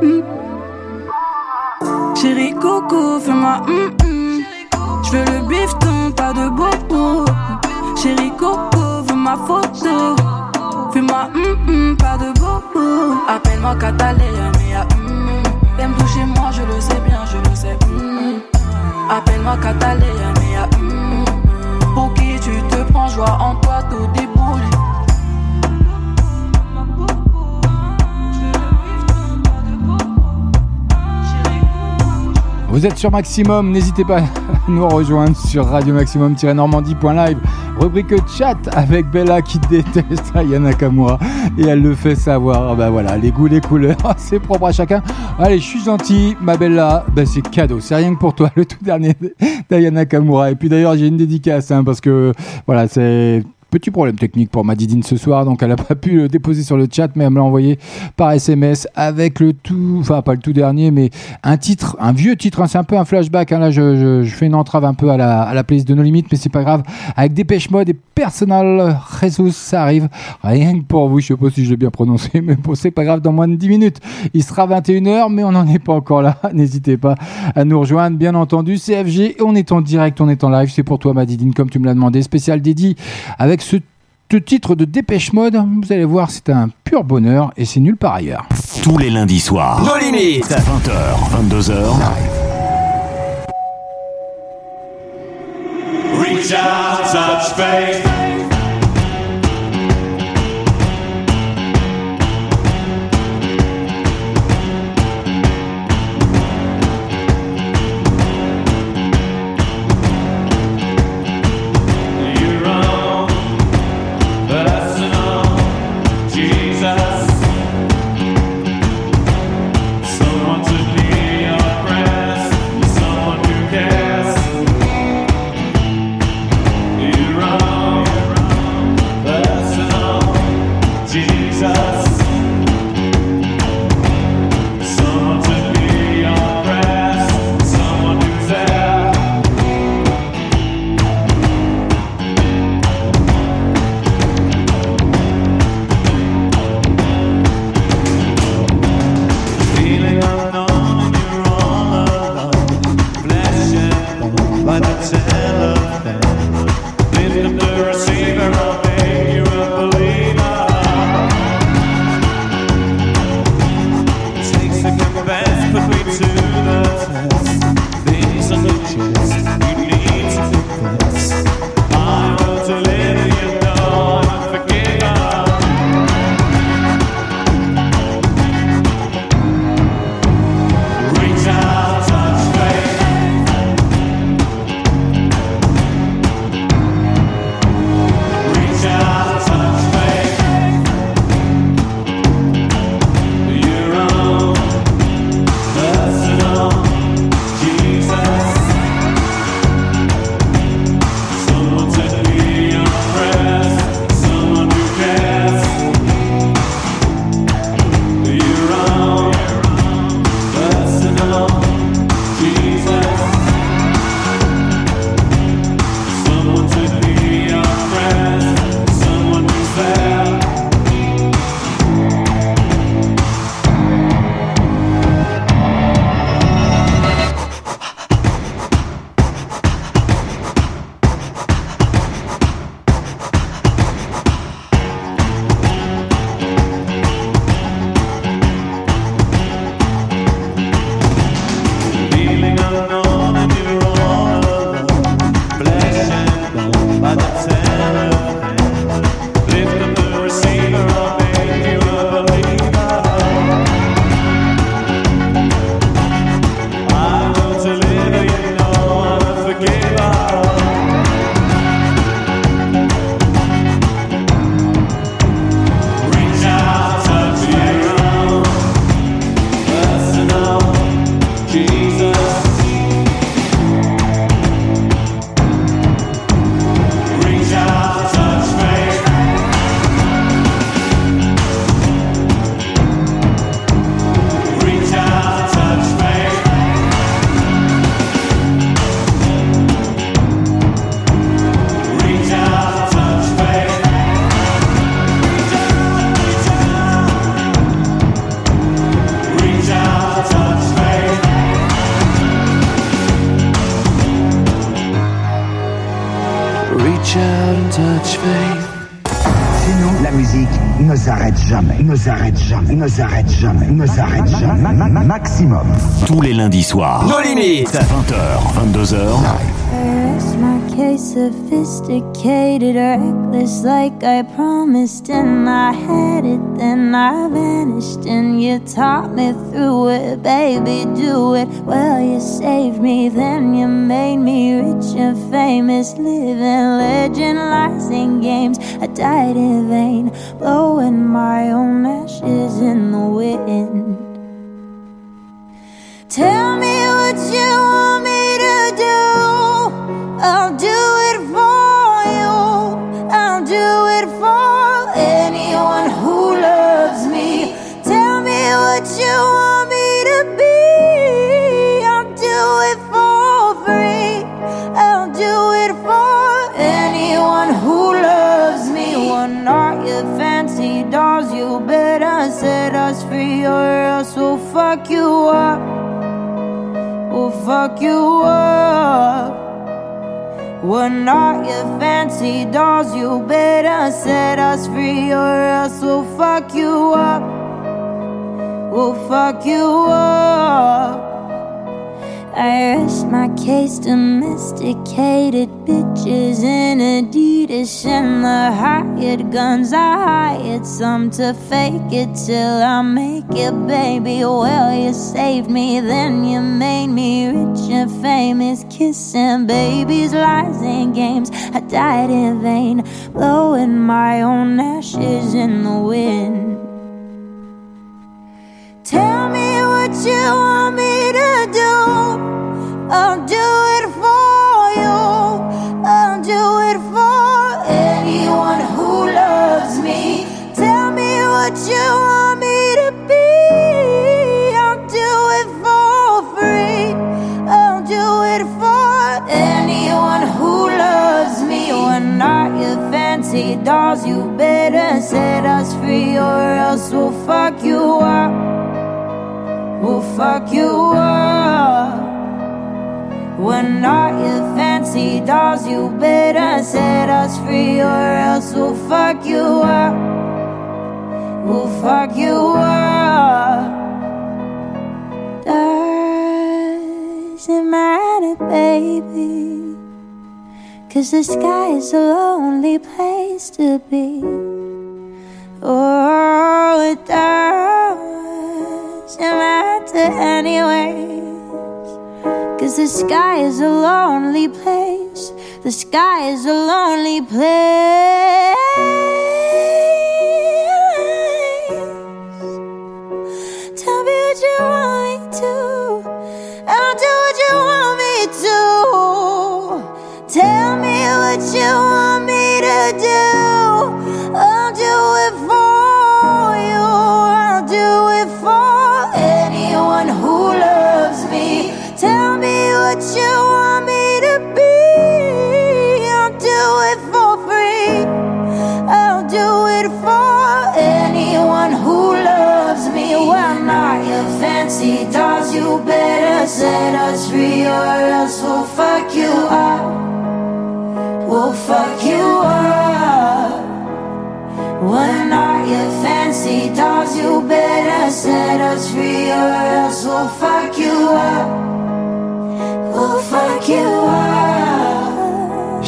Hmm. Chérie Coco, fais-moi hum hum. Je veux le bifton, pas de bobo. Chérie Coco, veux ma photo. Fais-moi hum hum, pas de bobo. Appelle-moi hum. Toucher moi, je le sais bien, je le sais. hum. Appelle-moi ah, hum. Pour qui tu te prends, joie en toi, tout déboule. Vous êtes sur Maximum, n'hésitez pas nous rejoindre sur radio maximum-normandie.live, rubrique chat avec Bella qui déteste Aya Nakamura et elle le fait savoir. Ben voilà, les goûts, les couleurs, (laughs) c'est propre à chacun. Allez, je suis gentil, ma Bella, ben c'est cadeau, c'est rien que pour toi, (laughs) le tout dernier d'Aya Nakamura. Et puis d'ailleurs, j'ai une dédicace hein, parce que voilà, c'est Petit problème technique pour Madidine ce soir, donc elle n'a pas pu le déposer sur le chat, mais elle me l'a envoyé par SMS avec le tout, enfin pas le tout dernier, mais un titre, un vieux titre, hein, c'est un peu un flashback. hein, là, je, je- fais une entrave un peu à la, à la playlist de nos limites, mais c'est pas grave. Avec Dépêche Mode et Personal Jesus, ça arrive. Rien que pour vous, je sais pas si je l'ai bien prononcé, (laughs) mais bon, c'est pas grave, dans moins de 10 minutes. Il sera 21h, mais on n'en est pas encore là. (laughs) N'hésitez pas à nous rejoindre, bien entendu. CFG, on est en direct, on est en live, c'est pour toi, Madidine, comme tu me l'as demandé. Spécial dédié avec ce ce titre de Dépêche Mode, vous allez voir, c'est un pur bonheur et c'est nulle part ailleurs. Tous les lundis soirs. Nos limites. 20h, 22h. Reach out, touch faith. Jamais, ne s'arrête jamais, ne s'arrête jamais. Ma- ma- ma- Maximum. Tous les lundis soirs. Nos limites. 20h, 22h. Case sophisticated, reckless like I promised, and I had it, then I vanished, and you taught me through it, baby, do it. Well, you saved me, then you made me rich and famous, living legend, lies and games. I died in vain, blowing my own ashes in the wind. Domesticated bitches in Adidas and the hired guns. I hired some to fake it till I make it, baby. Well, you saved me, then you made me rich and famous, kissing babies, lies and games. I died in vain, blowing my own ashes in the wind. Fuck you up. We're not your fancy dolls. You better set us free, or else we'll fuck you up. We'll fuck you up. Doesn't matter, baby. Cause the sky is a lonely place to be. Oh, it doesn't matter anyways. Cause the sky is a lonely place. The sky is a lonely place. Tell me what you want me to. I'll do what you want me to. Tell me what you want me to do. I'll do it for you. I'll do it you want me to be. I'll do it for free. I'll do it for anyone who loves me. We're not your fancy dolls. You better set us free, or else we'll fuck you up. We'll fuck you up. We're not your fancy dolls. You better set us free, or else we'll fuck you up. We'll fuck you up.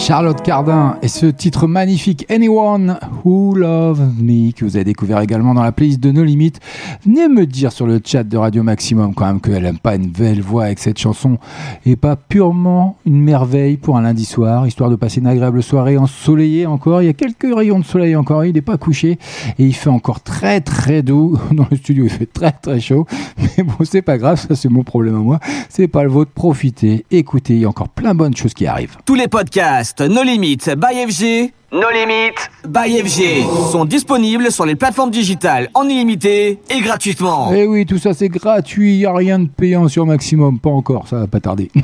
Charlotte Cardin et ce titre magnifique Anyone Who Loves Me que vous avez découvert également dans la playlist de nos limites. Venez me dire sur le chat de Radio Maximum quand même qu'elle aime pas une belle voix avec cette chanson et pas purement une merveille pour un lundi soir, histoire de passer une agréable soirée ensoleillée encore. Il y a quelques rayons de soleil encore, il n'est pas couché et il fait encore très très doux. (laughs) Dans le studio il fait très très chaud, mais bon c'est pas grave, ça c'est mon problème à moi, c'est pas le vôtre. Profitez, écoutez, il y a encore plein de bonnes choses qui arrivent. Tous les podcasts No Limites by FG, No Limites by FG sont disponibles sur les plateformes digitales en illimité et gratuitement. Eh oui, tout ça c'est gratuit, il n'y a rien de payant sur Maximum, pas encore, ça va pas tarder. (laughs)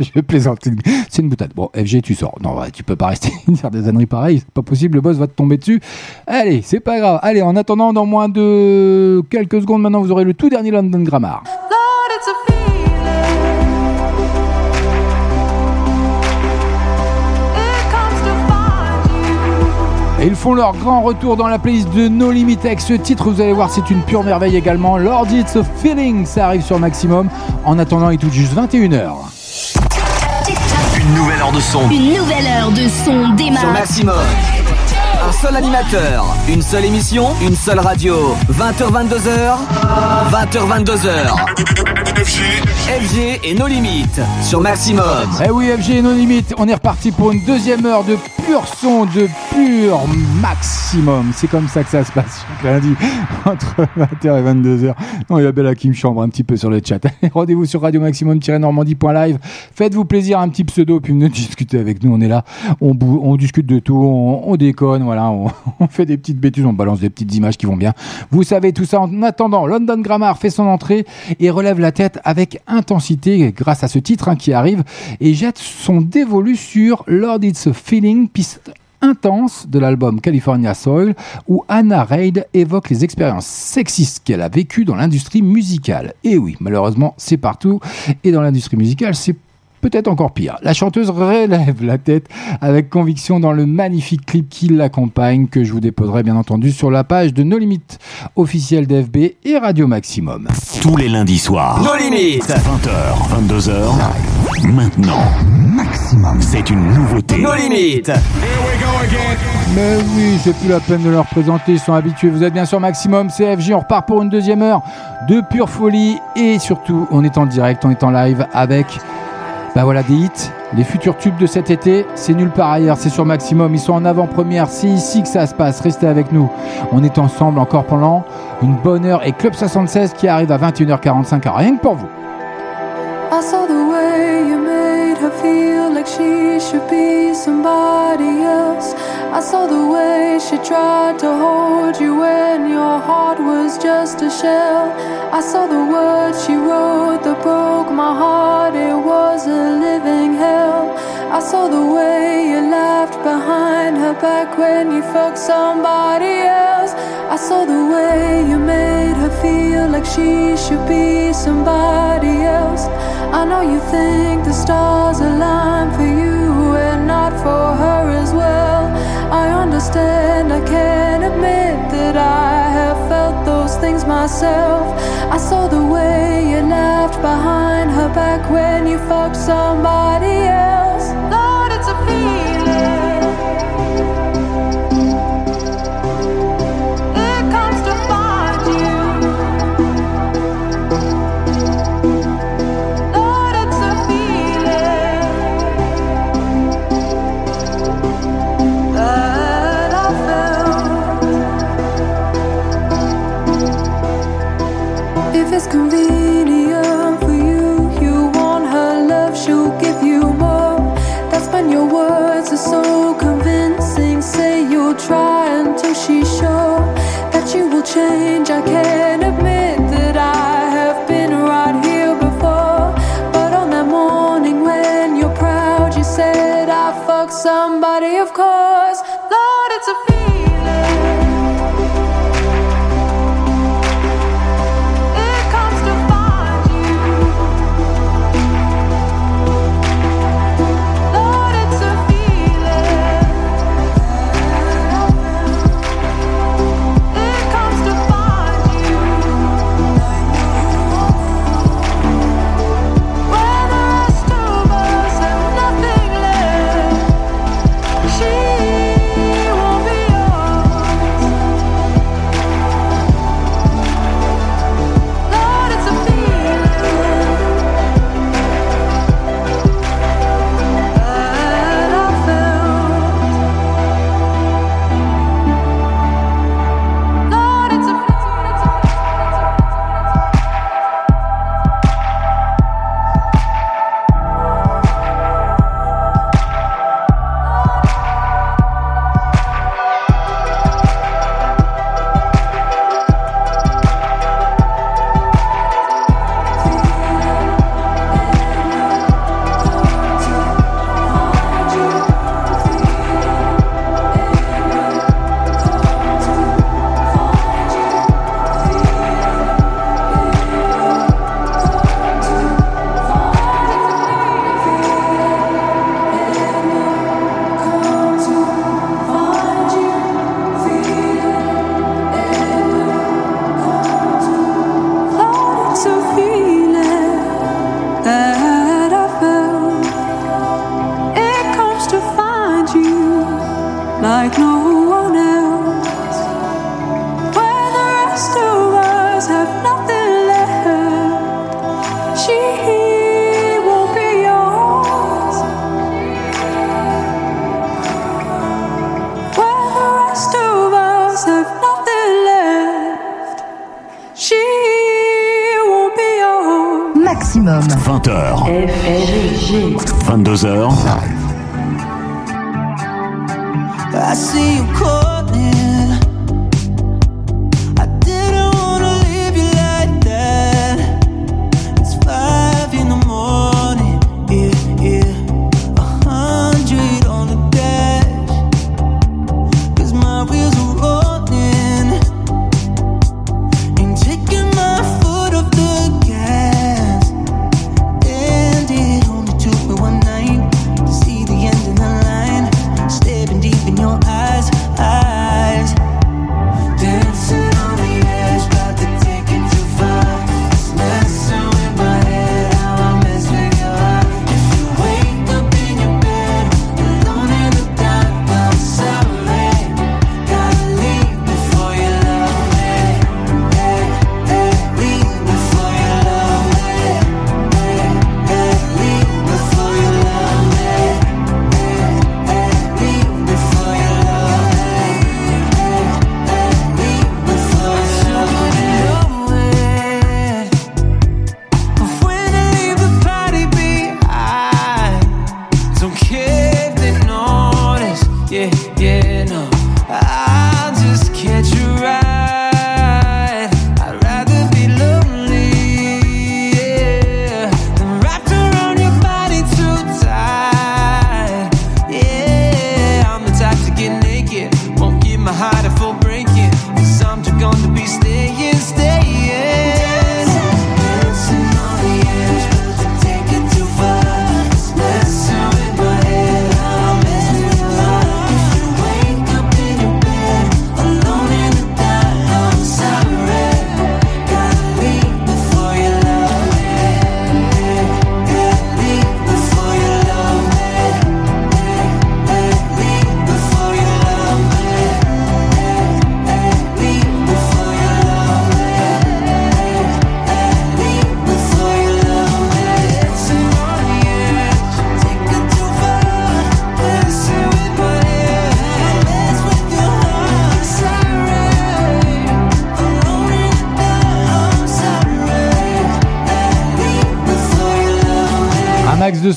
Je plaisante, c'est une- c'est une boutade. Bon, FG, tu sors. Non, ouais, tu peux pas rester (laughs) dire des âneries pareilles, c'est pas possible, le boss va te tomber dessus. Allez, c'est pas grave. Allez, en attendant, dans moins de quelques secondes maintenant, vous aurez le tout dernier London Grammar. Lord, ils font leur grand retour dans la playlist de No Limit avec ce titre. Vous allez voir, c'est une pure merveille également. Lord It's a Feeling, ça arrive sur Maximum. En attendant, il touche juste 21h. Une nouvelle heure de son. Une nouvelle heure de son démarre. Sur Maximum. Un seul animateur, une seule émission, une seule radio. 20h22h, 20h22h. FG et nos limites sur Maximum. Eh oui, FG et nos limites, on est reparti pour une deuxième heure de pur son, de pur maximum. C'est comme ça que ça se passe (laughs) lundi entre 20h et 22h. Non, il y a Bella qui me chambre un petit peu sur le chat. (laughs) Rendez-vous sur radio maximum-normandie.live. Faites-vous plaisir, un petit pseudo, puis venez (laughs) discuter avec nous. On est là, on discute de tout, on, on déconne, voilà, (laughs) on, fait des petites bêtises, on balance des petites images qui vont bien. Vous savez tout ça. En attendant, London Grammar fait son entrée et relève la tête avec intensité grâce à ce titre hein, qui arrive et jette son dévolu sur Lord It's a Feeling, piste intense de l'album California Soil où Anna Reid évoque les expériences sexistes qu'elle a vécues dans l'industrie musicale. Et oui, malheureusement, c'est partout et dans l'industrie musicale, c'est peut-être encore pire. La chanteuse relève la tête avec conviction dans le magnifique clip qui l'accompagne, que je vous déposerai bien entendu sur la page de No Limites officielle d'FB et Radio Maximum. Tous les lundis soirs. Nos limites. 20h, 22h. Maintenant. Maximum. C'est une nouveauté. Nos limites. Mais oui, c'est plus la peine de leur présenter, ils sont habitués. Vous êtes bien sûr Maximum, CFJ, on repart pour une deuxième heure de pure folie et surtout, on est en direct, on est en live avec bah voilà des hits, les futurs tubes de cet été, c'est nulle part ailleurs, c'est sur Maximum, ils sont en avant-première, c'est ici que ça se passe, restez avec nous. On est ensemble encore pendant une bonne heure. Et Club 76 qui arrive à 21h45, rien que pour vous. I saw the way she tried to hold you when your heart was just a shell. I saw the words she wrote that broke my heart. It was a living hell. I saw the way you laughed behind her back when you fucked somebody else. I saw the way you made her feel like she should be somebody else. I know you think the stars align for you and not for her as well. I understand, I can't admit that I have felt those things myself. I saw the way you laughed behind her back when you fucked somebody else. Lord, it's a feeling. 22h.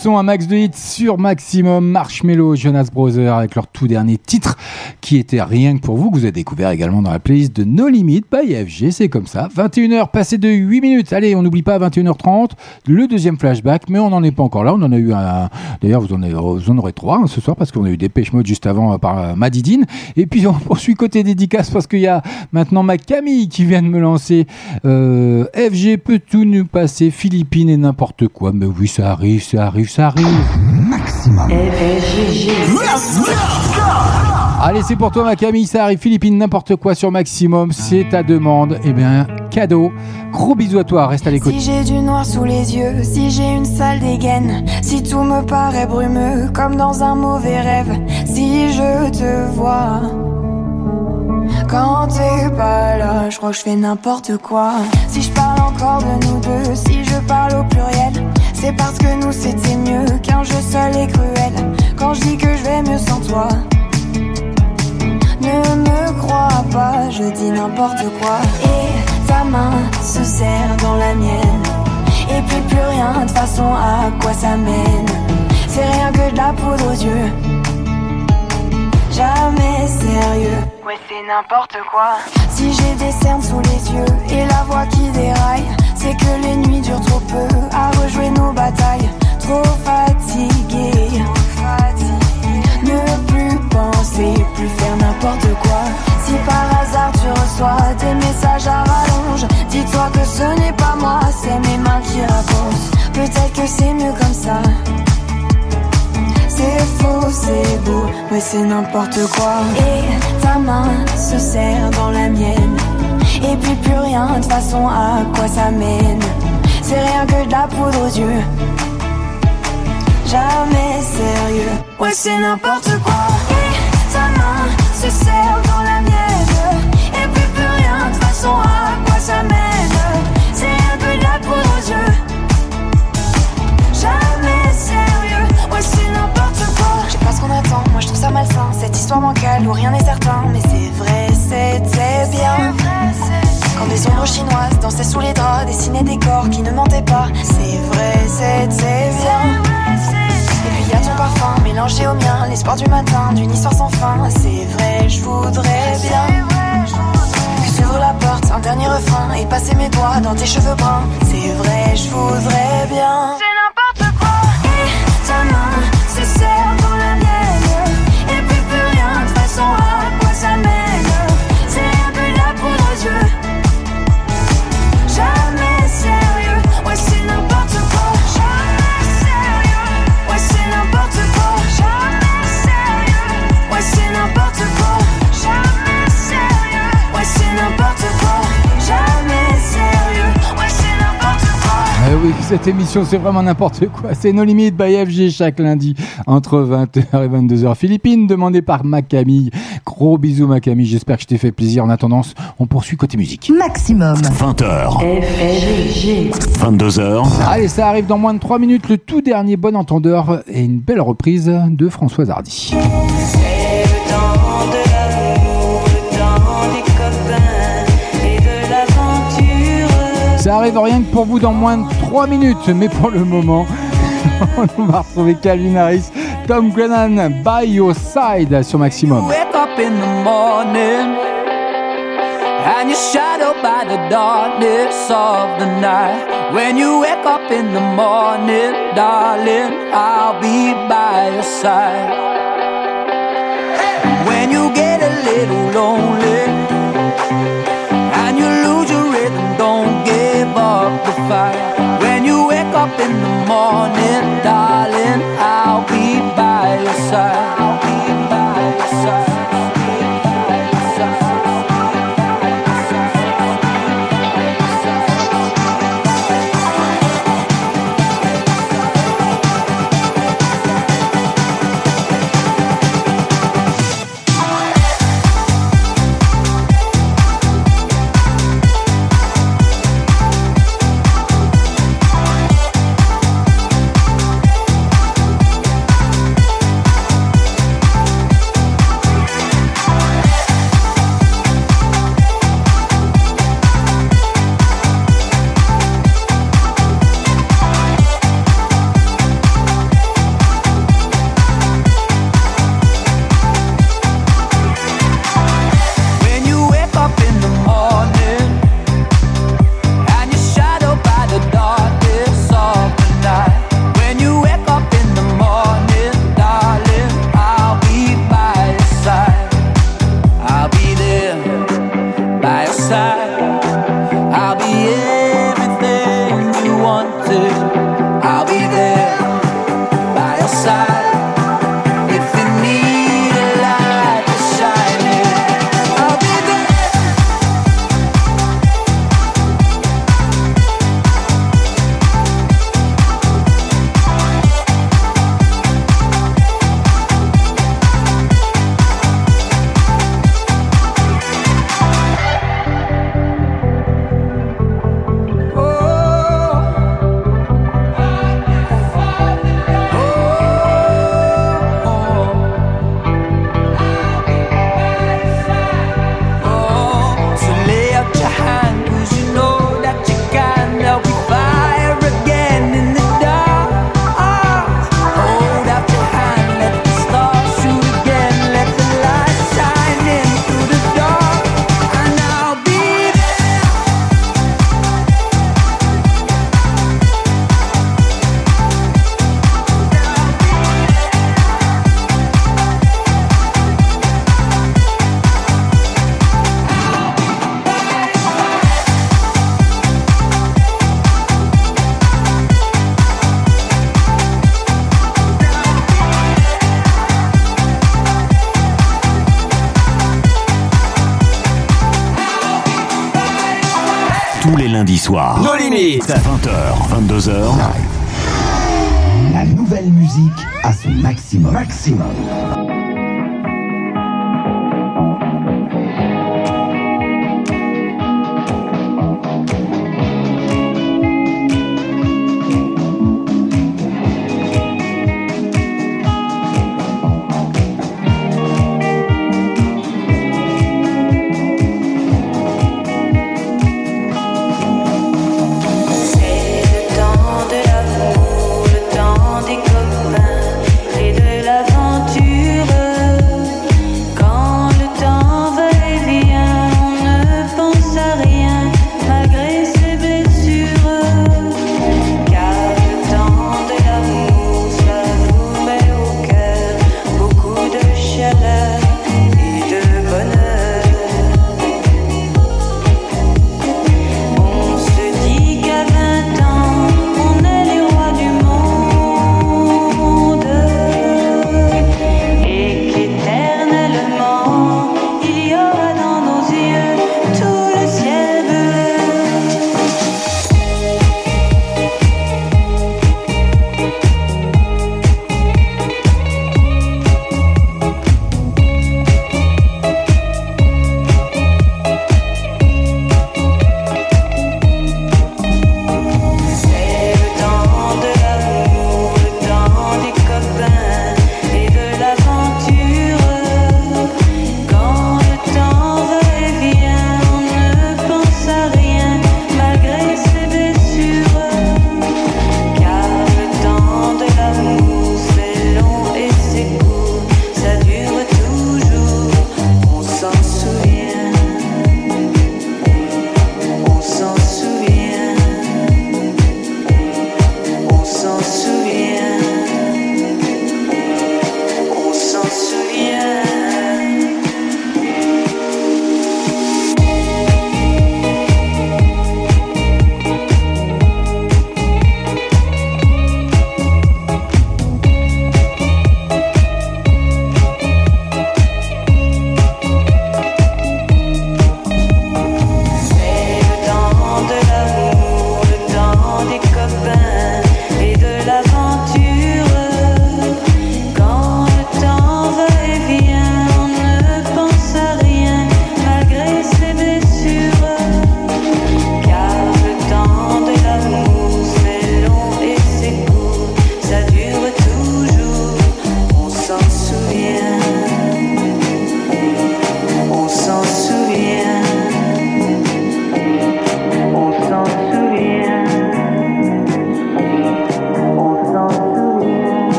Son, un max de hits sur Maximum, Marshmello, Jonas Brothers avec leur tout dernier titre qui était rien que pour vous, que vous avez découvert également dans la playlist de No Limit by FG, c'est comme ça. 21h passé de 8 minutes. Allez, on n'oublie pas à 21h30 le deuxième flashback, mais on n'en est pas encore là. On en a eu un. D'ailleurs, vous, en avez- vous en aurez trois hein, ce soir parce qu'on a eu des pêche mode juste avant euh, par euh, Madidine. Et puis (laughs) on poursuit côté dédicace parce qu'il y a maintenant ma Camille qui vient de me lancer. Euh, FG peut tout nous passer, Philippines et n'importe quoi. Mais oui, ça arrive, ça arrive, ça arrive. Maximum. Allez, c'est pour toi, ma Camille. Ça arrive, Philippines, n'importe quoi sur Maximum. C'est ta demande. Eh bien, cadeau. Gros bisous à toi. Reste à l'écoute. Si j'ai du noir sous les yeux, si j'ai une sale dégaine, si tout me paraît brumeux comme dans un mauvais rêve, si je te vois. Quand t'es pas là, je crois que je fais n'importe quoi. Si je parle encore de nous deux, si je parle au dis n'importe quoi. Et ta main se serre dans la mienne. Et puis plus rien, de façon, à quoi ça mène C'est rien que de la poudre aux yeux. Jamais sérieux. Ouais, c'est n'importe quoi. Si j'ai des cernes sous les yeux et la voix qui déraille, c'est que les nuits durent trop peu à rejouer nos batailles. Trop fatigué. Ne plus penser, plus faire n'importe quoi. Si par hasard tu reçois des messages à rallonge, dis-toi que ce n'est pas moi, c'est mes mains qui répondent. Peut-être que c'est mieux comme ça. C'est faux, c'est beau, mais c'est n'importe quoi. Et ta main se serre dans la mienne. Et puis plus rien, de façon, à quoi ça mène C'est rien que de la poudre aux yeux. Jamais sérieux, ouais, c'est n'importe quoi. Et ta main se serre dans la mienne. Façon, à quoi ça mène C'est rien que de la poudre aux yeux. Jamais sérieux, ouais c'est n'importe quoi Je sais pas ce qu'on attend, moi je trouve ça malsain Cette histoire bancale où rien n'est certain Mais c'est vrai, c'était bien Quand des ombres chinoises dansaient sous les draps Dessinaient des décor qui ne mentait pas. C'est vrai, c'était bien. Et puis y a ton parfum mélangé au mien, l'espoir du matin, d'une histoire sans fin. C'est vrai, je voudrais bien. Que tu ouvres la un dernier refrain, et passer mes doigts dans tes cheveux bruns. C'est vrai, je voudrais bien. Oui, cette émission, c'est vraiment n'importe quoi. C'est nos limites by FG chaque lundi entre 20h et 22h. Philippines, demandé par ma Camille. Gros bisous, ma Camille. J'espère que je t'ai fait plaisir. En attendant, on poursuit côté musique. Maximum. 20h. FG. 22h. Allez, ça arrive dans moins de 3 minutes. Le tout dernier bon entendeur et une belle reprise de Françoise Hardy. C'est le temps de l'amour, le temps des copains et de l'aventure. Ça arrive rien que pour vous dans moins de 3 minutes. Mais pour le moment, (laughs) on va retrouver Calvin Harris, Tom Grennan, By Your Side sur Maximum. wake up in the morning and you're shadowed by the darkness of the night. When you wake up in the morning, darling, I'll be by your side. When you get a little lonely morning, darling, I'll be by your side. Soirs. Nos limites. 20h, 22h. La nouvelle musique à son maximum. Maximum.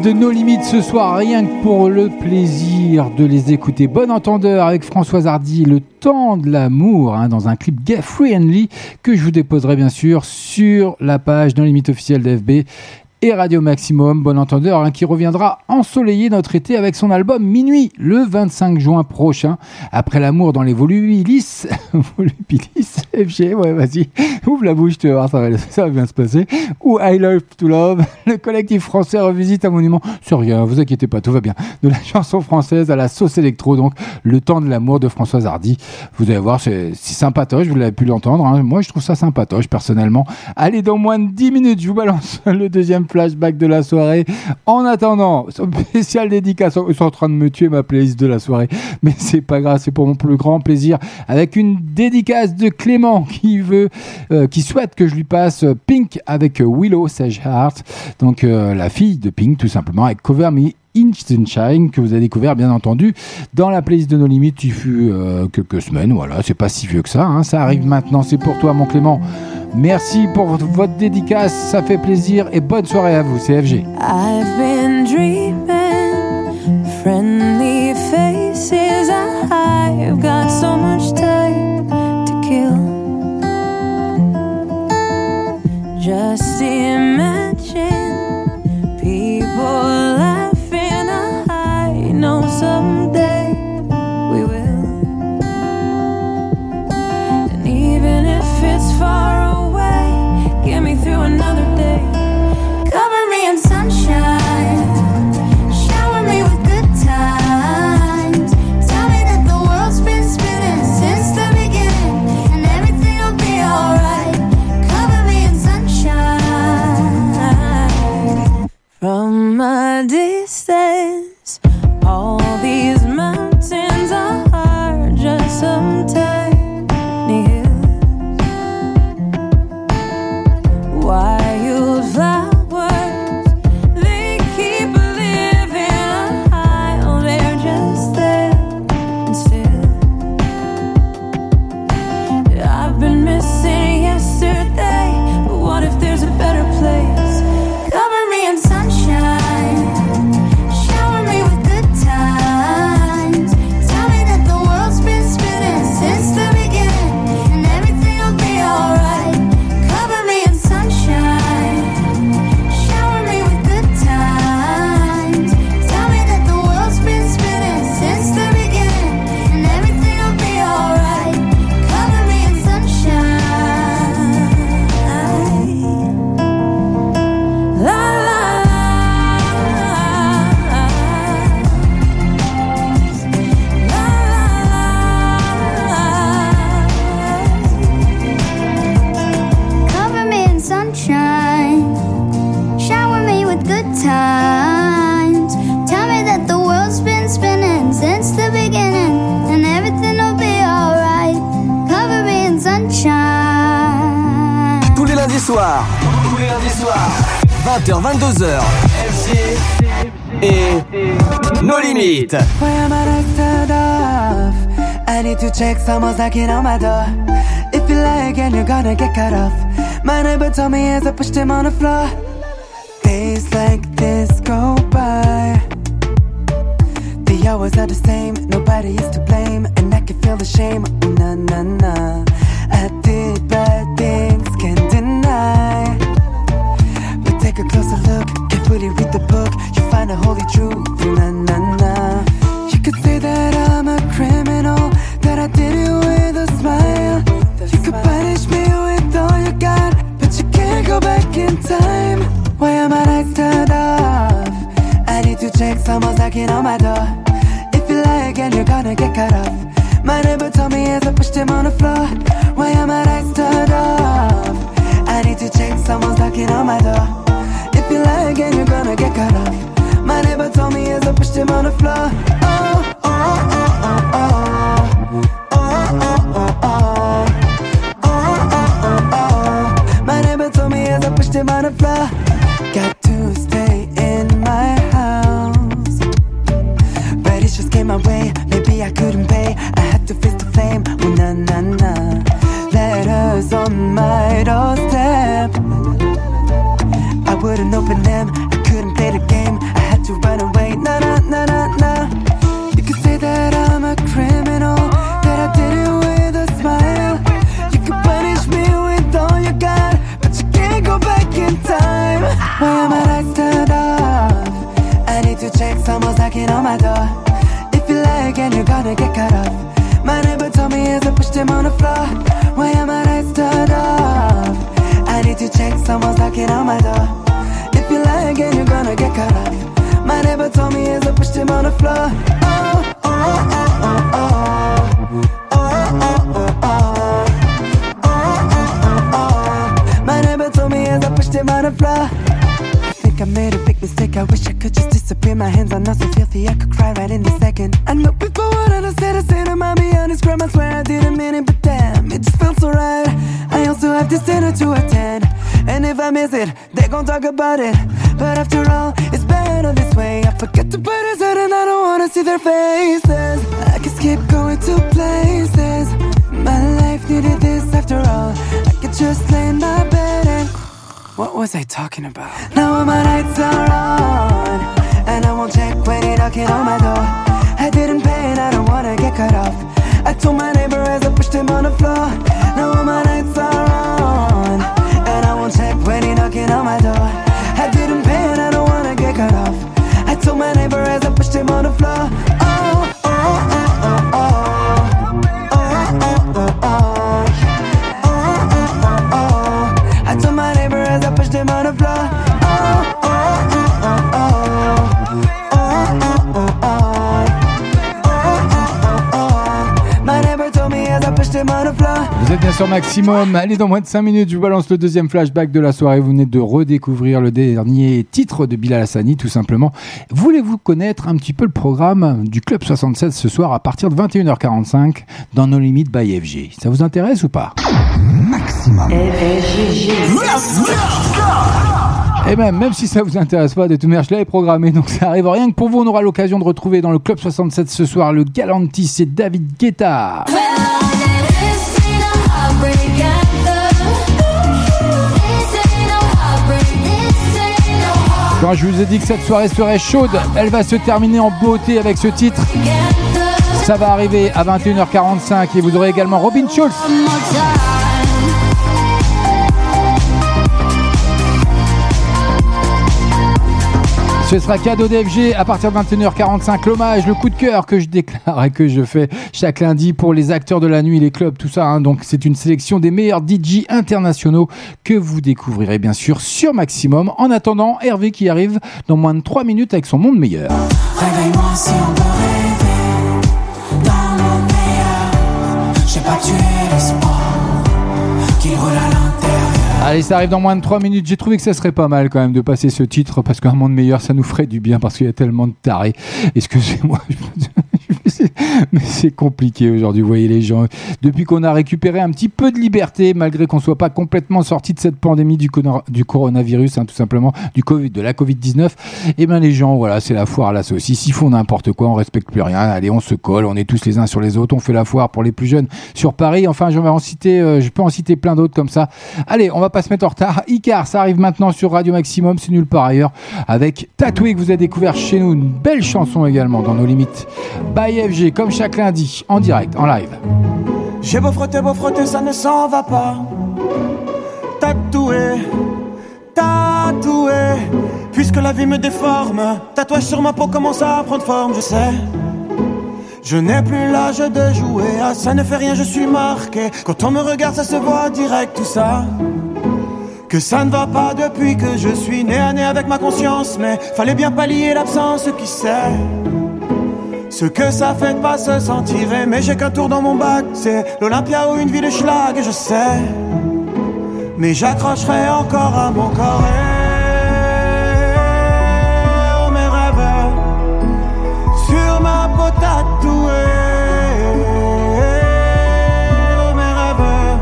De No Limites ce soir, rien que pour le plaisir de les écouter. Bon entendeur avec Françoise Hardy, le temps de l'amour, hein, dans un clip gay friendly que je vous déposerai bien sûr sur la page No Limites officielle d'FB et Radio Maximum, bon entendeur, hein, qui reviendra ensoleiller notre été avec son album Minuit le 25 juin prochain. Après l'amour dans les volubilis, (laughs) volubilis, FG, ouais, vas-y, ouvre la bouche, tu vas voir, ça va, bien se passer. Ou I Love to Love, le collectif français revisite un monument. C'est rien, vous inquiétez pas, tout va bien. De la chanson française à la sauce électro, donc le temps de l'amour de Françoise Hardy. Vous allez voir, c'est c'est sympatoche, vous l'avez pu l'entendre. hein. Moi, je trouve ça sympatoche, personnellement. Allez, dans moins de 10 minutes, je vous balance (laughs) le deuxième flashback de la soirée. En attendant, spécial dédicace. Ils sont en train de me tuer ma playlist de la soirée, mais c'est pas grave, c'est pour mon plus grand plaisir. Avec une dédicace de Clément qui veut, euh, qui souhaite que je lui passe Pink avec Willow Sage Heart, donc euh, la fille de Pink, tout simplement, avec Cover Me In Sunshine que vous avez découvert bien entendu dans la playlist de nos limites il fut euh, quelques semaines voilà c'est pas si vieux que ça hein. ça arrive maintenant c'est pour toi mon Clément merci pour votre, dédicace ça fait plaisir et bonne soirée à vous CFG I've been dreaming friendly faces. I've got so much Distance, all these mountains are just Why am I turned off? I need to check someone's knocking on my door. If you lie again, you're gonna get cut off. My neighbor told me as I pushed him on the floor. Maximum. Allez, dans moins de 5 minutes, je vous balance le deuxième flashback de la soirée. Vous venez de redécouvrir le dernier titre de Bilal Hassani, tout simplement. Voulez-vous connaître un petit peu le programme du Club 76 ce soir à partir de 21h45 dans nos limites by FG Ça vous intéresse ou pas? Maximum. Et même, même si ça vous intéresse pas, de toute manière, je l'avais programmé, donc ça arrive rien que pour vous. On aura l'occasion de retrouver dans le Club 67 ce soir le Galantis et David Guetta. Quand je vous ai dit que cette soirée serait chaude, elle va se terminer en beauté avec ce titre. Ça va arriver à 21h45 et vous aurez également Robin Schulz. Ce sera cadeau d'FG à partir de 21h45. L'hommage, le coup de cœur que je déclare et que je fais chaque lundi pour les acteurs de la nuit, les clubs, tout ça. hein. Donc c'est une sélection des meilleurs DJ internationaux que vous découvrirez bien sûr sur Maximum. En attendant, Hervé qui arrive dans moins de 3 minutes avec son monde meilleur. Réveille-moi si on peut rêver dans le meilleur. Allez, ça arrive dans moins de 3 minutes. J'ai trouvé que ça serait pas mal quand même de passer ce titre parce qu'un monde meilleur, ça nous ferait du bien parce qu'il y a tellement de tarés. Excusez-moi. (laughs) Mais c'est compliqué aujourd'hui, vous voyez les gens. Depuis qu'on a récupéré un petit peu de liberté, malgré qu'on soit pas complètement sorti de cette pandémie du, du coronavirus, hein, tout simplement, du Covid, de la Covid-19, et ben les gens, voilà, c'est la foire à la saucisse. Ils font n'importe quoi, on respecte plus rien. Allez, on se colle, on est tous les uns sur les autres, on fait la foire pour les plus jeunes sur Paris. Enfin, je vais en citer, euh, je peux en citer plein d'autres comme ça. Allez, on va pas se mettre en retard. Icar, ça arrive maintenant sur Radio Maximum, c'est nulle part ailleurs, avec Tatoué que vous avez découvert chez nous, une belle chanson également dans nos limites. By comme chaque lundi, en direct, en live. J'ai beau frotter, beau frotter, ça ne s'en va pas. Tatoué, tatoué. Puisque la vie me déforme, tatouage sur ma peau commence à prendre forme, je sais. Je n'ai plus l'âge de jouer, ah ça ne fait rien, je suis marqué. Quand on me regarde, ça se voit direct, tout ça. Que ça ne va pas depuis que je suis né à nez avec ma conscience, mais fallait bien pallier l'absence, qui sait. Ce que ça fait de pas se sentir aimé, j'ai qu'un tour dans mon bac, c'est l'Olympia ou une vie de schlag, je sais. Mais j'accrocherai encore à mon corps et mes rêves sur ma peau tatouée. Mes rêves,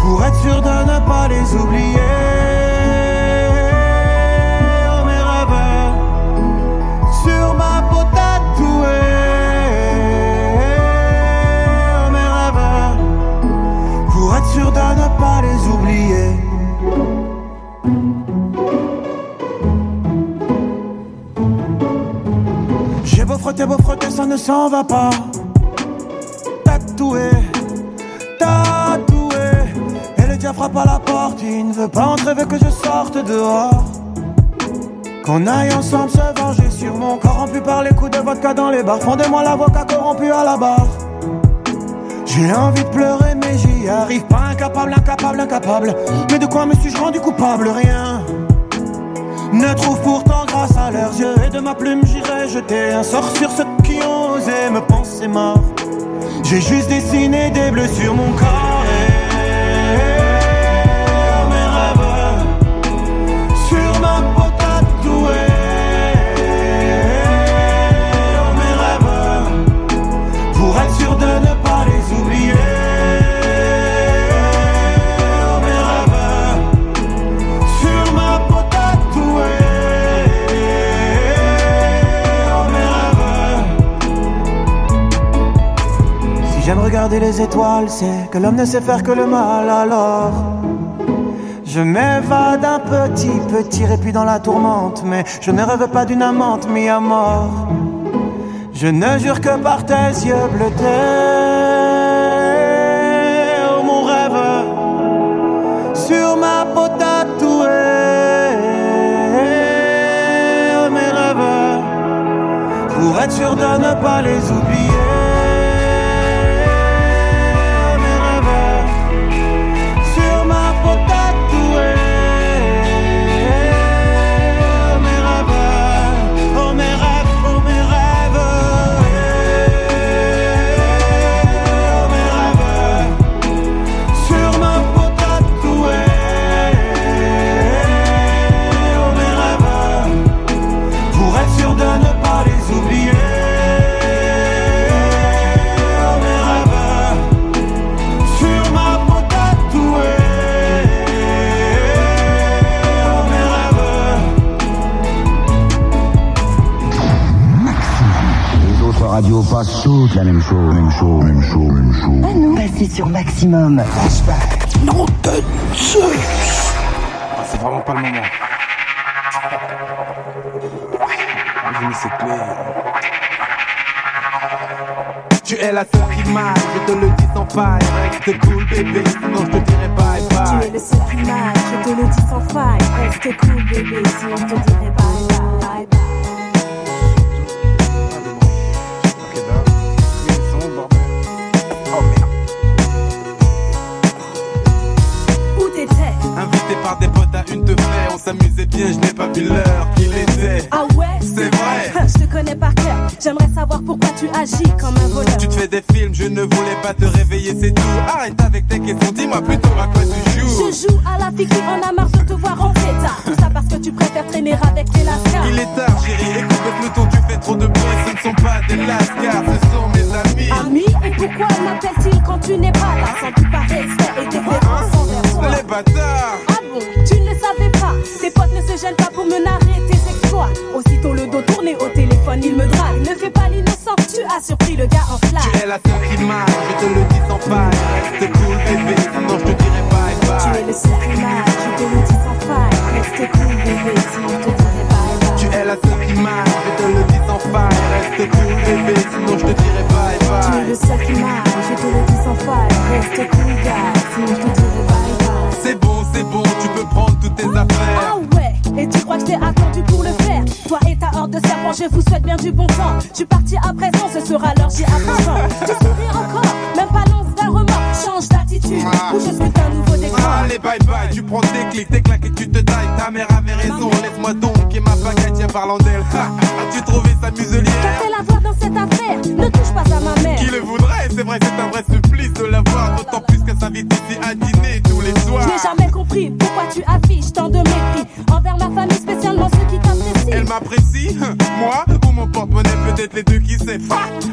pour être sûr de ne pas les oublier. Frotter, beau frotter, ça ne s'en va pas. Tatoué, tatoué. Et le diable frappe à la porte, il ne veut pas entrer, veut que je sorte dehors. Qu'on aille ensemble se venger sur mon corrompu par les coups de vodka dans les bars. Fondez-moi l'avocat corrompu à la barre. J'ai envie de pleurer, mais j'y arrive pas. Incapable, incapable, incapable. Mais de quoi me suis-je rendu coupable? Rien. Ne trouve pourtant grâce à leurs yeux. Et de ma plume, j'irai jeter un sort sur ceux qui ont osé me penser mort. J'ai juste dessiné des bleus sur mon corps. J'aime regarder les étoiles, c'est que l'homme ne sait faire que le mal alors. Je m'évade un petit, petit répit dans la tourmente, mais je ne rêve pas d'une amante mis à mort. Je ne jure que par tes yeux bleutés, oh mon rêve, sur ma peau tatouée, oh mes rêves, pour être sûr de ne pas les oublier. Radios passent toutes la même chose, même chose, même chose, même chose. Ah non, passez sur maximum. Non de Zeus C'est vraiment pas le moment. J'ai mis cette clé. Tu es la seule qui m'aille, je te le dis sans faille. Reste cool bébé, sinon je te dirai bye Tu bye. es le seul qui m'aille, je te le dis sans faille. Reste cool, bébé, sinon je te dirai bye bye. bye. Où une on s'amusait bien, je n'ai pas vu l'heure qu'il était. Ah ouais? C'est vrai. (laughs) Je te connais par cœur. J'aimerais savoir pourquoi tu agis comme un voleur. Tu te fais des films, je ne voulais pas te réveiller, c'est tout. Arrête avec tes questions, dis-moi plutôt à quoi tu joues. Je joue à la fille qui en a marre de te voir en état. Tout ça parce que tu préfères traîner avec les lascars. Il est tard, chérie, écoute le peloton, tu fais trop de bruit, ce ne sont pas des lascars, ce sont mes amis. Ami, et pourquoi m'appelle-t-il quand tu n'es pas là? Sans plus par respect et déférence envers toi. Les bâtards De serpents, je vous souhaite bien du bon temps Je suis parti à présent, ce sera l'heure, j'y attends Tu souris encore, même pas l'once d'un remords Change d'attitude, ou je suis un nouveau décor Allez, bye bye, tu prends tes clics, tes claques et tu te tailles. Ta mère avait raison, laisse-moi donc. Et ma baguette, tiens, parlant d'elle. As-tu trouvé sa Qu'a muselière fait la voix dans cette affaire Ne touche pas à ma mère Qui le voudrait? C'est vrai, c'est un vrai supplice de la voir. D'autant plus qu'elle s'invite ici à dîner tous les Je soirs. n'ai jamais compris pourquoi tu affiches tant de mépris Envers ma famille, m'apprécie, (laughs) moi ou mon porte-monnaie, peut-être les deux qui sait.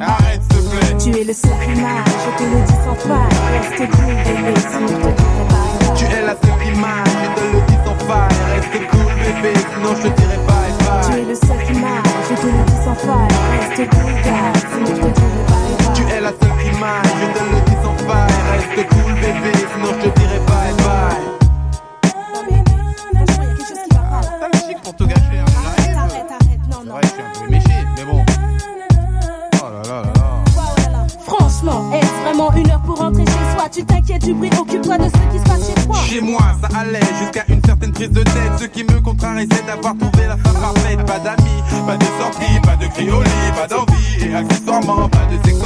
Arrête s'il te plaît. Tu es le seul m'aille, je te le dis sans faille Reste cool bébé, sinon je te dirai bye Tu es la seule m'aille, je te le dis sans faille. Reste cool bébé, sinon je te dirai bye Tu bye. es le seul m'aille, je te le dis sans faille Reste cool gars, sinon je te tu t'inquiètes du bruit, occupe-toi de ce qui se passe chez toi. Chez moi, ça allait jusqu'à une certaine prise de tête. Ce qui me contrarie, c'est d'avoir trouvé la femme parfaite. Pas d'amis, pas de sortie, pas de criolis, pas d'envie. Et accessoirement, pas de sexe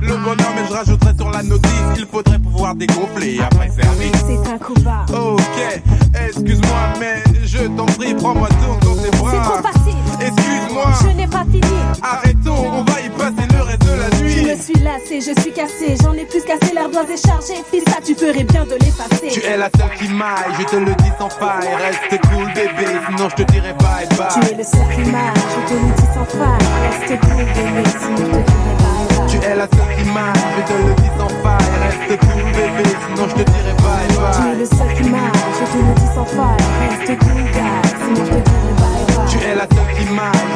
le bonheur, mais je rajouterai sur la notice. Il faudrait pouvoir dégonfler après service. C'est un combat. Ok, excuse-moi, mais je t'en prie, prends-moi tout dans tes bras. Suis lassé, je suis cassé, j'en ai plus cassé, l'ardoise est chargée. Fils, ça tu ferais bien de l'effacer. Tu es la seule qui maille, je te le dis sans faille. Reste cool, bébé, sinon je te dirai bye bye. Tu es le seul qui m'aille, je te le dis sans faille. Reste cool, bébé, sinon je te dirai bye bye. Tu es la seule qui maille, je te le dis sans faille. Reste cool, bébé, sinon je te dirai bye bye. Tu es le seul qui m'aille, je te le dis sans faille. Reste cool, gars, sinon je te dirai bye bye. Tu es la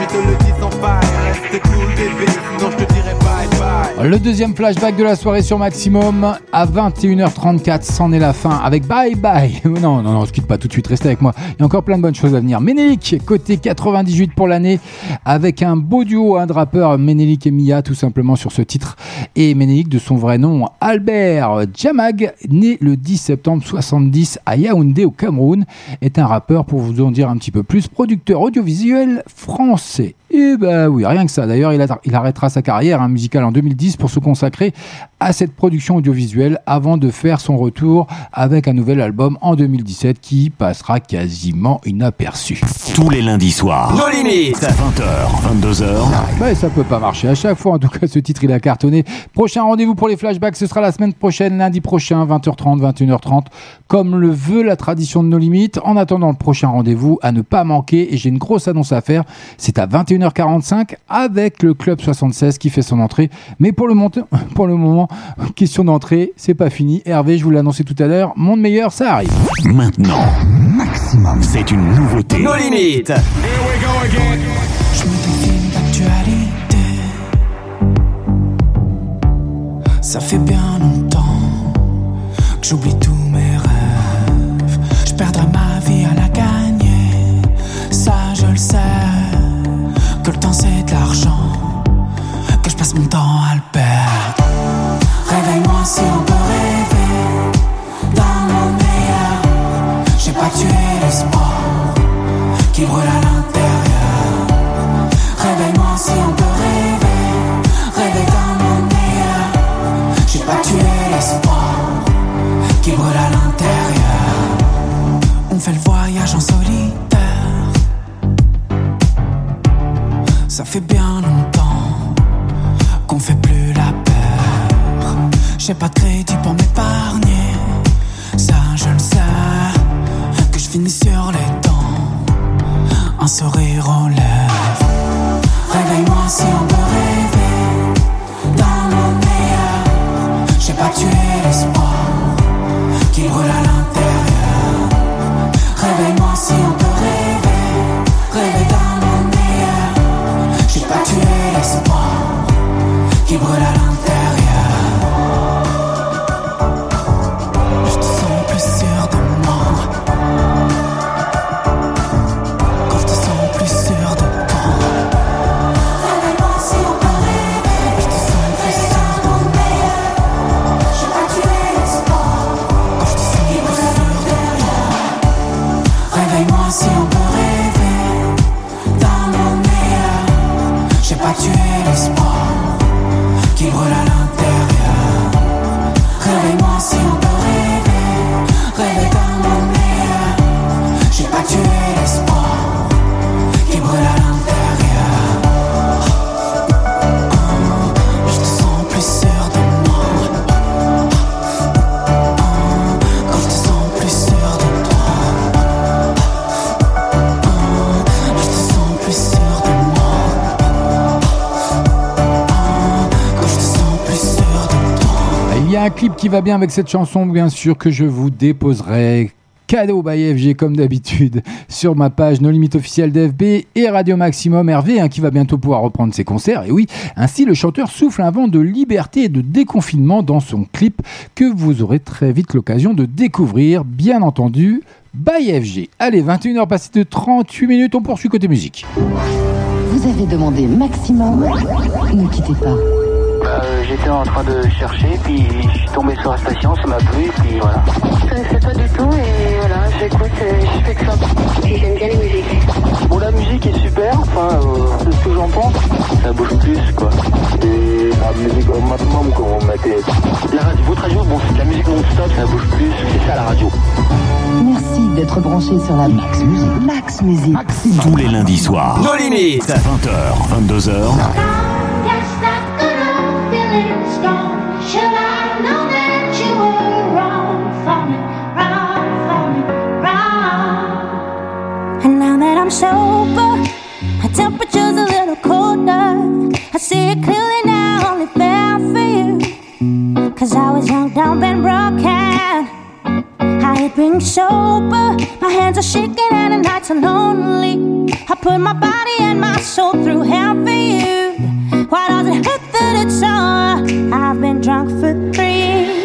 je te le dis sans faille. Cool, je te dirai bye bye. Le deuxième flashback de la soirée sur Maximum à 21h34, c'en est la fin avec Bye Bye. (laughs) Non, non, non, on se quitte pas tout de suite, restez avec moi. Il y a encore plein de bonnes choses à venir. Ménélique, côté 98 pour l'année, avec un beau duo hein, de rappeurs, Ménélique et Mia, tout simplement sur ce titre. Et Ménélique, de son vrai nom, Albert Jamag, né le 10 septembre 70 à Yaoundé au Cameroun, est un rappeur, pour vous en dire un petit peu plus, producteur audiovisuel français. Et bah oui, rien que ça. D'ailleurs, il, arrêtera sa carrière hein, musicale en 2010 pour se consacrer à cette production audiovisuelle avant de faire son retour avec un nouvel album en 2017 qui passera quasiment inaperçu. Tous les lundis soirs. Nos limites. 20h, 22h. Bah, ça peut pas marcher à chaque fois. En tout cas, ce titre, il a cartonné. Prochain rendez-vous pour les flashbacks, ce sera la semaine prochaine, lundi prochain, 20h30, 21h30, comme le veut la tradition de nos limites. En attendant le prochain rendez-vous, à ne pas manquer, et j'ai une grosse annonce à faire, c'est à 21h45 avec le Club 76 qui fait son entrée. Mais pour le, (laughs) pour le moment, question d'entrée, c'est pas fini. Hervé, je vous l'ai annoncé tout à l'heure, monde meilleur, ça arrive. Maintenant, Maximum, c'est une nouveauté. Nos limites. Je me défile d'actualité. Ça fait bien longtemps que j'oublie tous mes rêves. Je perdrai ma vie à la gagner. Que le temps c'est de l'argent. Que je passe mon temps à le perdre. Réveille-moi si on peut rêver. Dans mon meilleur. J'ai pas tué l'espoir qui brûle à l'intérieur. Réveille-moi si on peut rêver, rêver dans mon meilleur. J'ai pas tué l'espoir qui brûle à l'intérieur. On fait le voyage en solitaire. Ça fait bien longtemps qu'on fait plus la peur. J'ai pas de crédit pour m'épargner. Ça, je le sais. Que je finis sur les dents un sourire aux lèvres. Réveille-moi si on peut qui va bien avec cette chanson, bien sûr, que je vous déposerai. Cadeau by FG comme d'habitude sur ma page No Limite officielle d'FB et Radio Maximum Hervé hein, qui va bientôt pouvoir reprendre ses concerts. Et oui, ainsi le chanteur souffle un vent de liberté et de déconfinement dans son clip que vous aurez très vite l'occasion de découvrir, bien entendu, by FG. Allez, 21h passées de 38 minutes, on poursuit côté musique. Vous avez demandé maximum. Ne quittez pas. Euh, j'étais en train de chercher, puis je suis tombé sur la station, ça m'a plu, et puis voilà. Euh, je connaissais pas du tout, et voilà, j'écoute, euh, je fais que ça. J'aime bien les musiques. Bon, la musique est super, enfin, c'est ce que j'en pense. Ça bouge plus, quoi. Et la musique au maximum qu'on mettait. La, votre radio, bon, c'est de la musique non-stop, ça bouge plus, c'est ça la radio. Merci d'être branché sur la Max Musique. Max Musique. Max. Tous les lundis soirs. Nos limites. 20h, 22h. And now that I'm sober, my temperature's a little colder. I see it clearly now, only fair for you. Cause I was young, dumb, and broken. I hate being sober, my hands are shaking and the nights are lonely. I put my body and my soul through hell for you. Why does it hurt that I've been drunk for three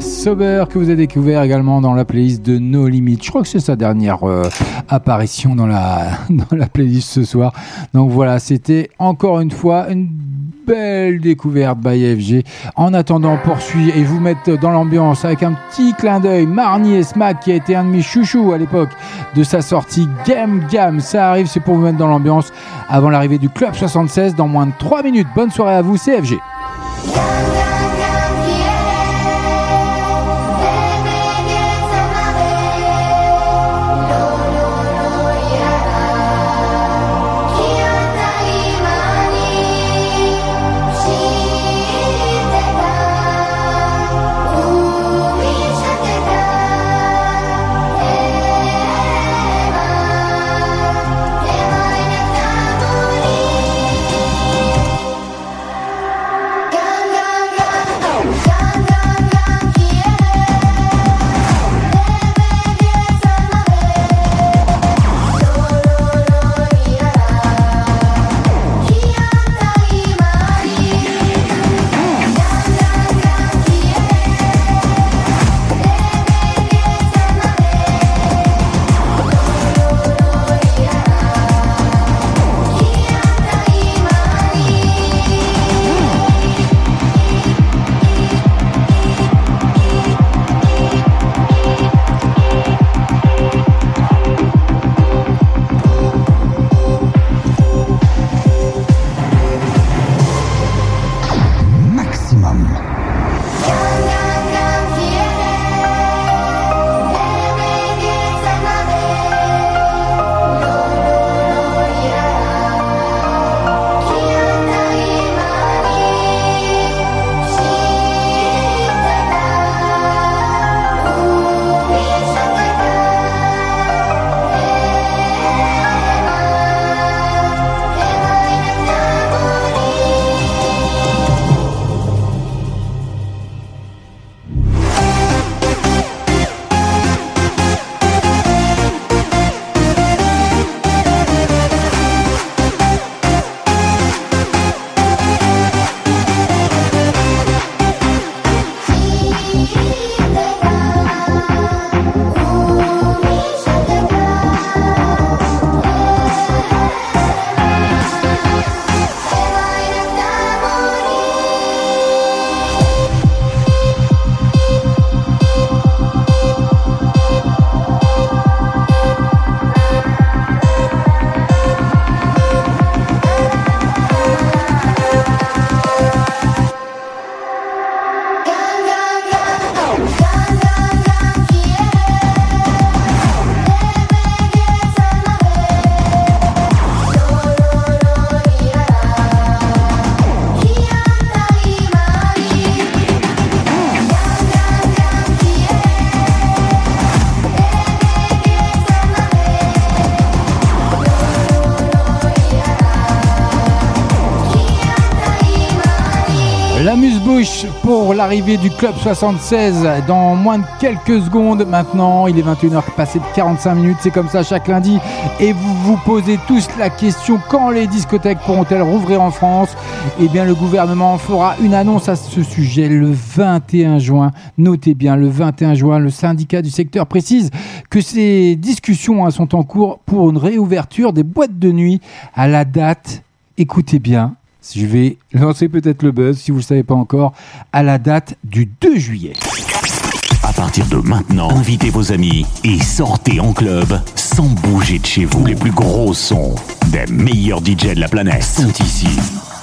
Sober, que vous avez découvert également dans la playlist de No Limit. Je crois que c'est sa dernière euh, apparition dans la, (laughs) dans la playlist ce soir. Donc voilà, c'était encore une fois une belle découverte by FG. En attendant, on poursuit et vous mettre dans l'ambiance avec un petit clin d'œil. Marnie et Smack, qui a été un de mes chouchous à l'époque de sa sortie Game Gam. Ça arrive, c'est pour vous mettre dans l'ambiance avant l'arrivée du Club 76 dans moins de 3 minutes. Bonne soirée à vous, c'est l'arrivée du club 76 dans moins de quelques secondes maintenant. Il est 21h passé de 45 minutes, c'est comme ça chaque lundi. Et vous vous posez tous la question quand les discothèques pourront-elles rouvrir en France? Eh bien le gouvernement fera une annonce à ce sujet le 21 juin. Notez bien, le 21 juin, le syndicat du secteur précise que ces discussions hein, sont en cours pour une réouverture des boîtes de nuit à la date, écoutez bien, je vais lancer peut-être le buzz, si vous ne le savez pas encore, à la date du 2 juillet. À partir de maintenant, invitez vos amis et sortez en club sans bouger de chez vous. Les plus gros sons des meilleurs DJ de la planète sont ici.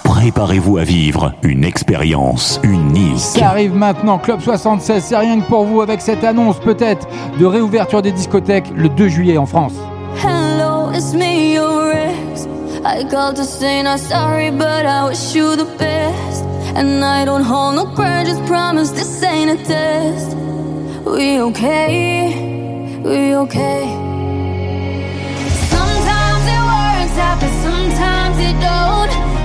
Préparez-vous à vivre une expérience unique. Qui arrive maintenant, Club 76, c'est rien que pour vous avec cette annonce peut-être de réouverture des discothèques le 2 juillet en France. Hello, it's me, I called to say not sorry, but I wish you the best. And I don't hold no grudges, promise this ain't a test. We okay, we okay. Sometimes it works out, but sometimes it don't.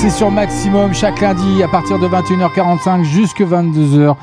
C'est sur Maximum chaque lundi à partir de 21h45 jusqu'à 22h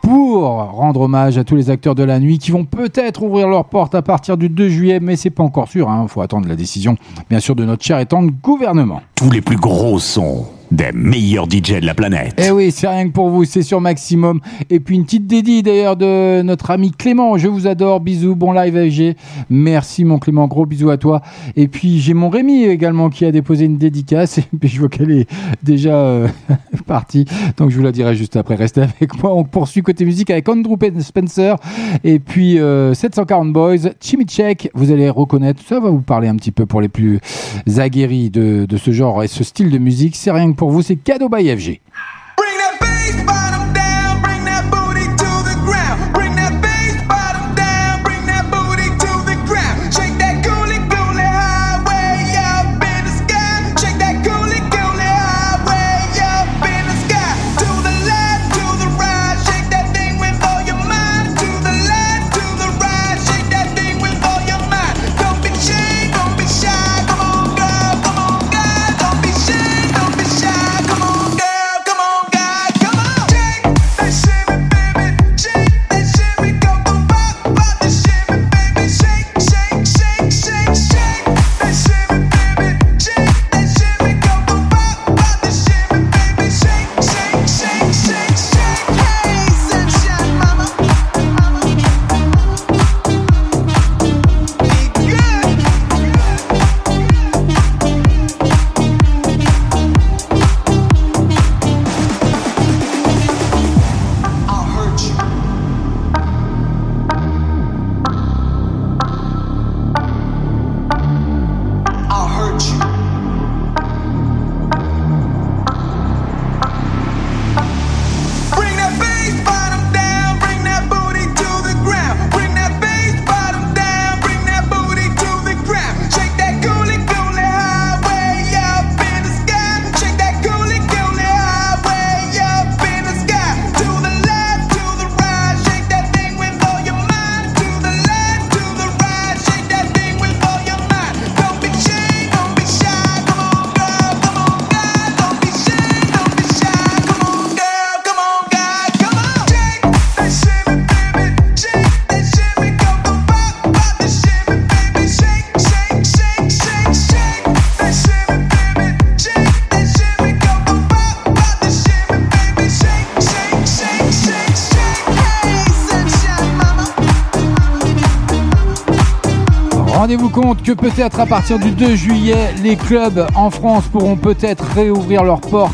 pour rendre hommage à tous les acteurs de la nuit qui vont peut-être ouvrir leurs portes à partir du 2 juillet, mais c'est pas encore sûr. Il hein. faut attendre la décision, bien sûr, de notre cher et tendre gouvernement. Tous les plus gros sons des meilleurs DJ de la planète. Eh oui, c'est rien que pour vous, c'est sur Maximum. Et puis une petite dédie d'ailleurs de notre ami Clément. Je vous adore, bisous, bon live FG. Merci mon Clément, gros bisous à toi. Et puis j'ai mon Rémi également qui a déposé une dédicace. (laughs) Et puis je vois qu'elle est déjà euh, (laughs) partie. Donc je vous la dirai juste après. Restez avec moi. On poursuit côté musique avec Andrew Spencer. Et puis 740 euh, Boys, Chimichek. Vous allez reconnaître, ça va vous parler un petit peu pour les plus aguerris de, de ce genre et ce style de musique. C'est rien que pour vous, c'est cadeau by FG. Rendez-vous compte que peut-être à partir du 2 juillet, les clubs en France pourront peut-être réouvrir leurs portes,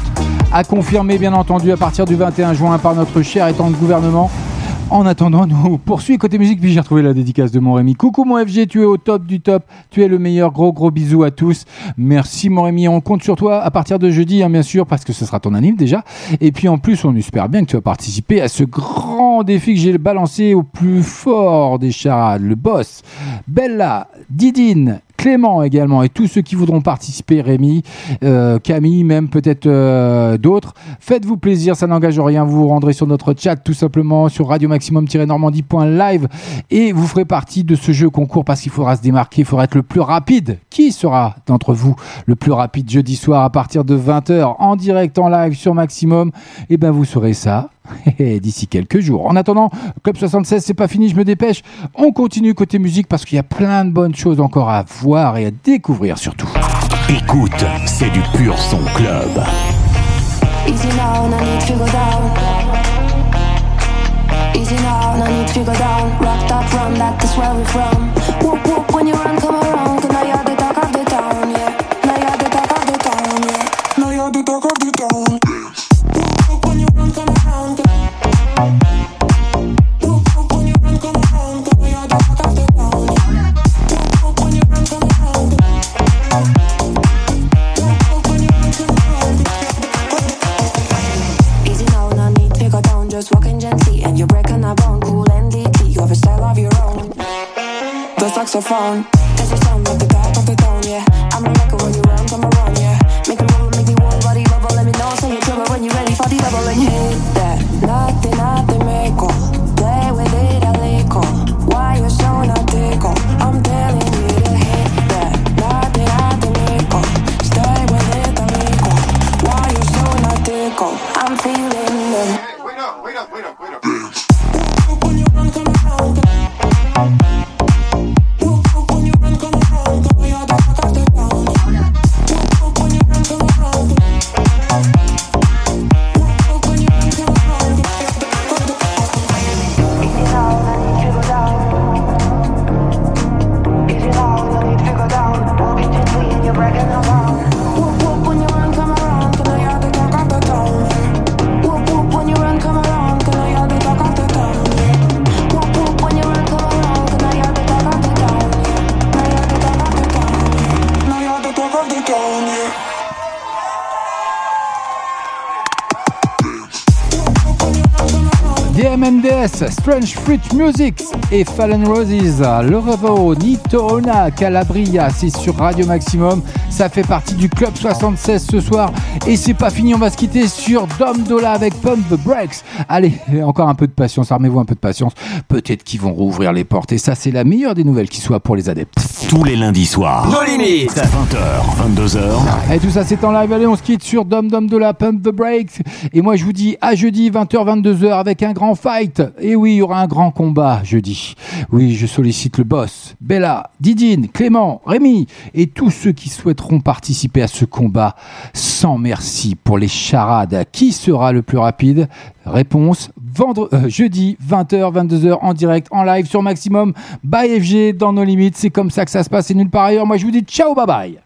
à confirmer bien entendu à partir du 21 juin par notre cher et tendre gouvernement. En attendant, nous poursuivons côté musique, puis j'ai retrouvé la dédicace de mon Rémi. Coucou mon FG, tu es au top du top, tu es le meilleur, gros gros bisous à tous. Merci mon Rémi, on compte sur toi à partir de jeudi, hein, bien sûr, parce que ce sera ton anime déjà. Et puis en plus, on espère bien que tu vas participer à ce grand défi que j'ai balancé au plus fort des charades, le boss. Bella, Didine, Clément également et tous ceux qui voudront participer, Rémi, euh, Camille, même peut-être euh, d'autres. Faites-vous plaisir, ça n'engage rien. Vous vous rendrez sur notre chat tout simplement sur radio maximum-normandie.live et vous ferez partie de ce jeu concours parce qu'il faudra se démarquer, il faudra être le plus rapide. Qui sera d'entre vous le plus rapide jeudi soir à partir de 20h en direct en live sur Maximum? Eh bien, vous saurez ça (laughs) d'ici quelques jours. En attendant, Club 76, c'est pas fini, je me dépêche. On continue côté musique parce qu'il y a plein de bonnes choses encore à voir et à découvrir surtout. Écoute, c'est du pur son club. Easy now, no need to go down. Easy now, no need to go down. Rock that run, that is where we're from. Whoop whoop when you run, come around. Saxophone, Strange Fruit Music et Fallen Roses. Le Revo, Calabria, c'est sur Radio Maximum. Ça fait partie du Club 76 ce soir. Et c'est pas fini, on va se quitter sur Dom Dola avec Pump the Brakes. Allez, (laughs) encore un peu de patience, armez-vous un peu de patience. Peut-être qu'ils vont rouvrir les portes. Et ça, c'est la meilleure des nouvelles qui soit pour les adeptes. Tous les lundis soirs. Nos limites. 20h, 22h. Et tout ça, c'est en live. Allez, on se quitte sur Dom Dom Dola, Pump the Brakes. Et moi, je vous dis à jeudi, 20h, 22h, avec un grand fight. Et oui, il y aura un grand combat jeudi. Oui, je sollicite le boss, Bella, Didine, Clément, Rémi et tous ceux qui participer à ce combat sans merci pour les charades. Qui sera le plus rapide? Réponse vendre, euh, jeudi 20h, 22h en direct, en live sur Maximum, by FG dans nos limites. C'est comme ça que ça se passe et nulle part ailleurs. Moi je vous dis ciao, bye bye.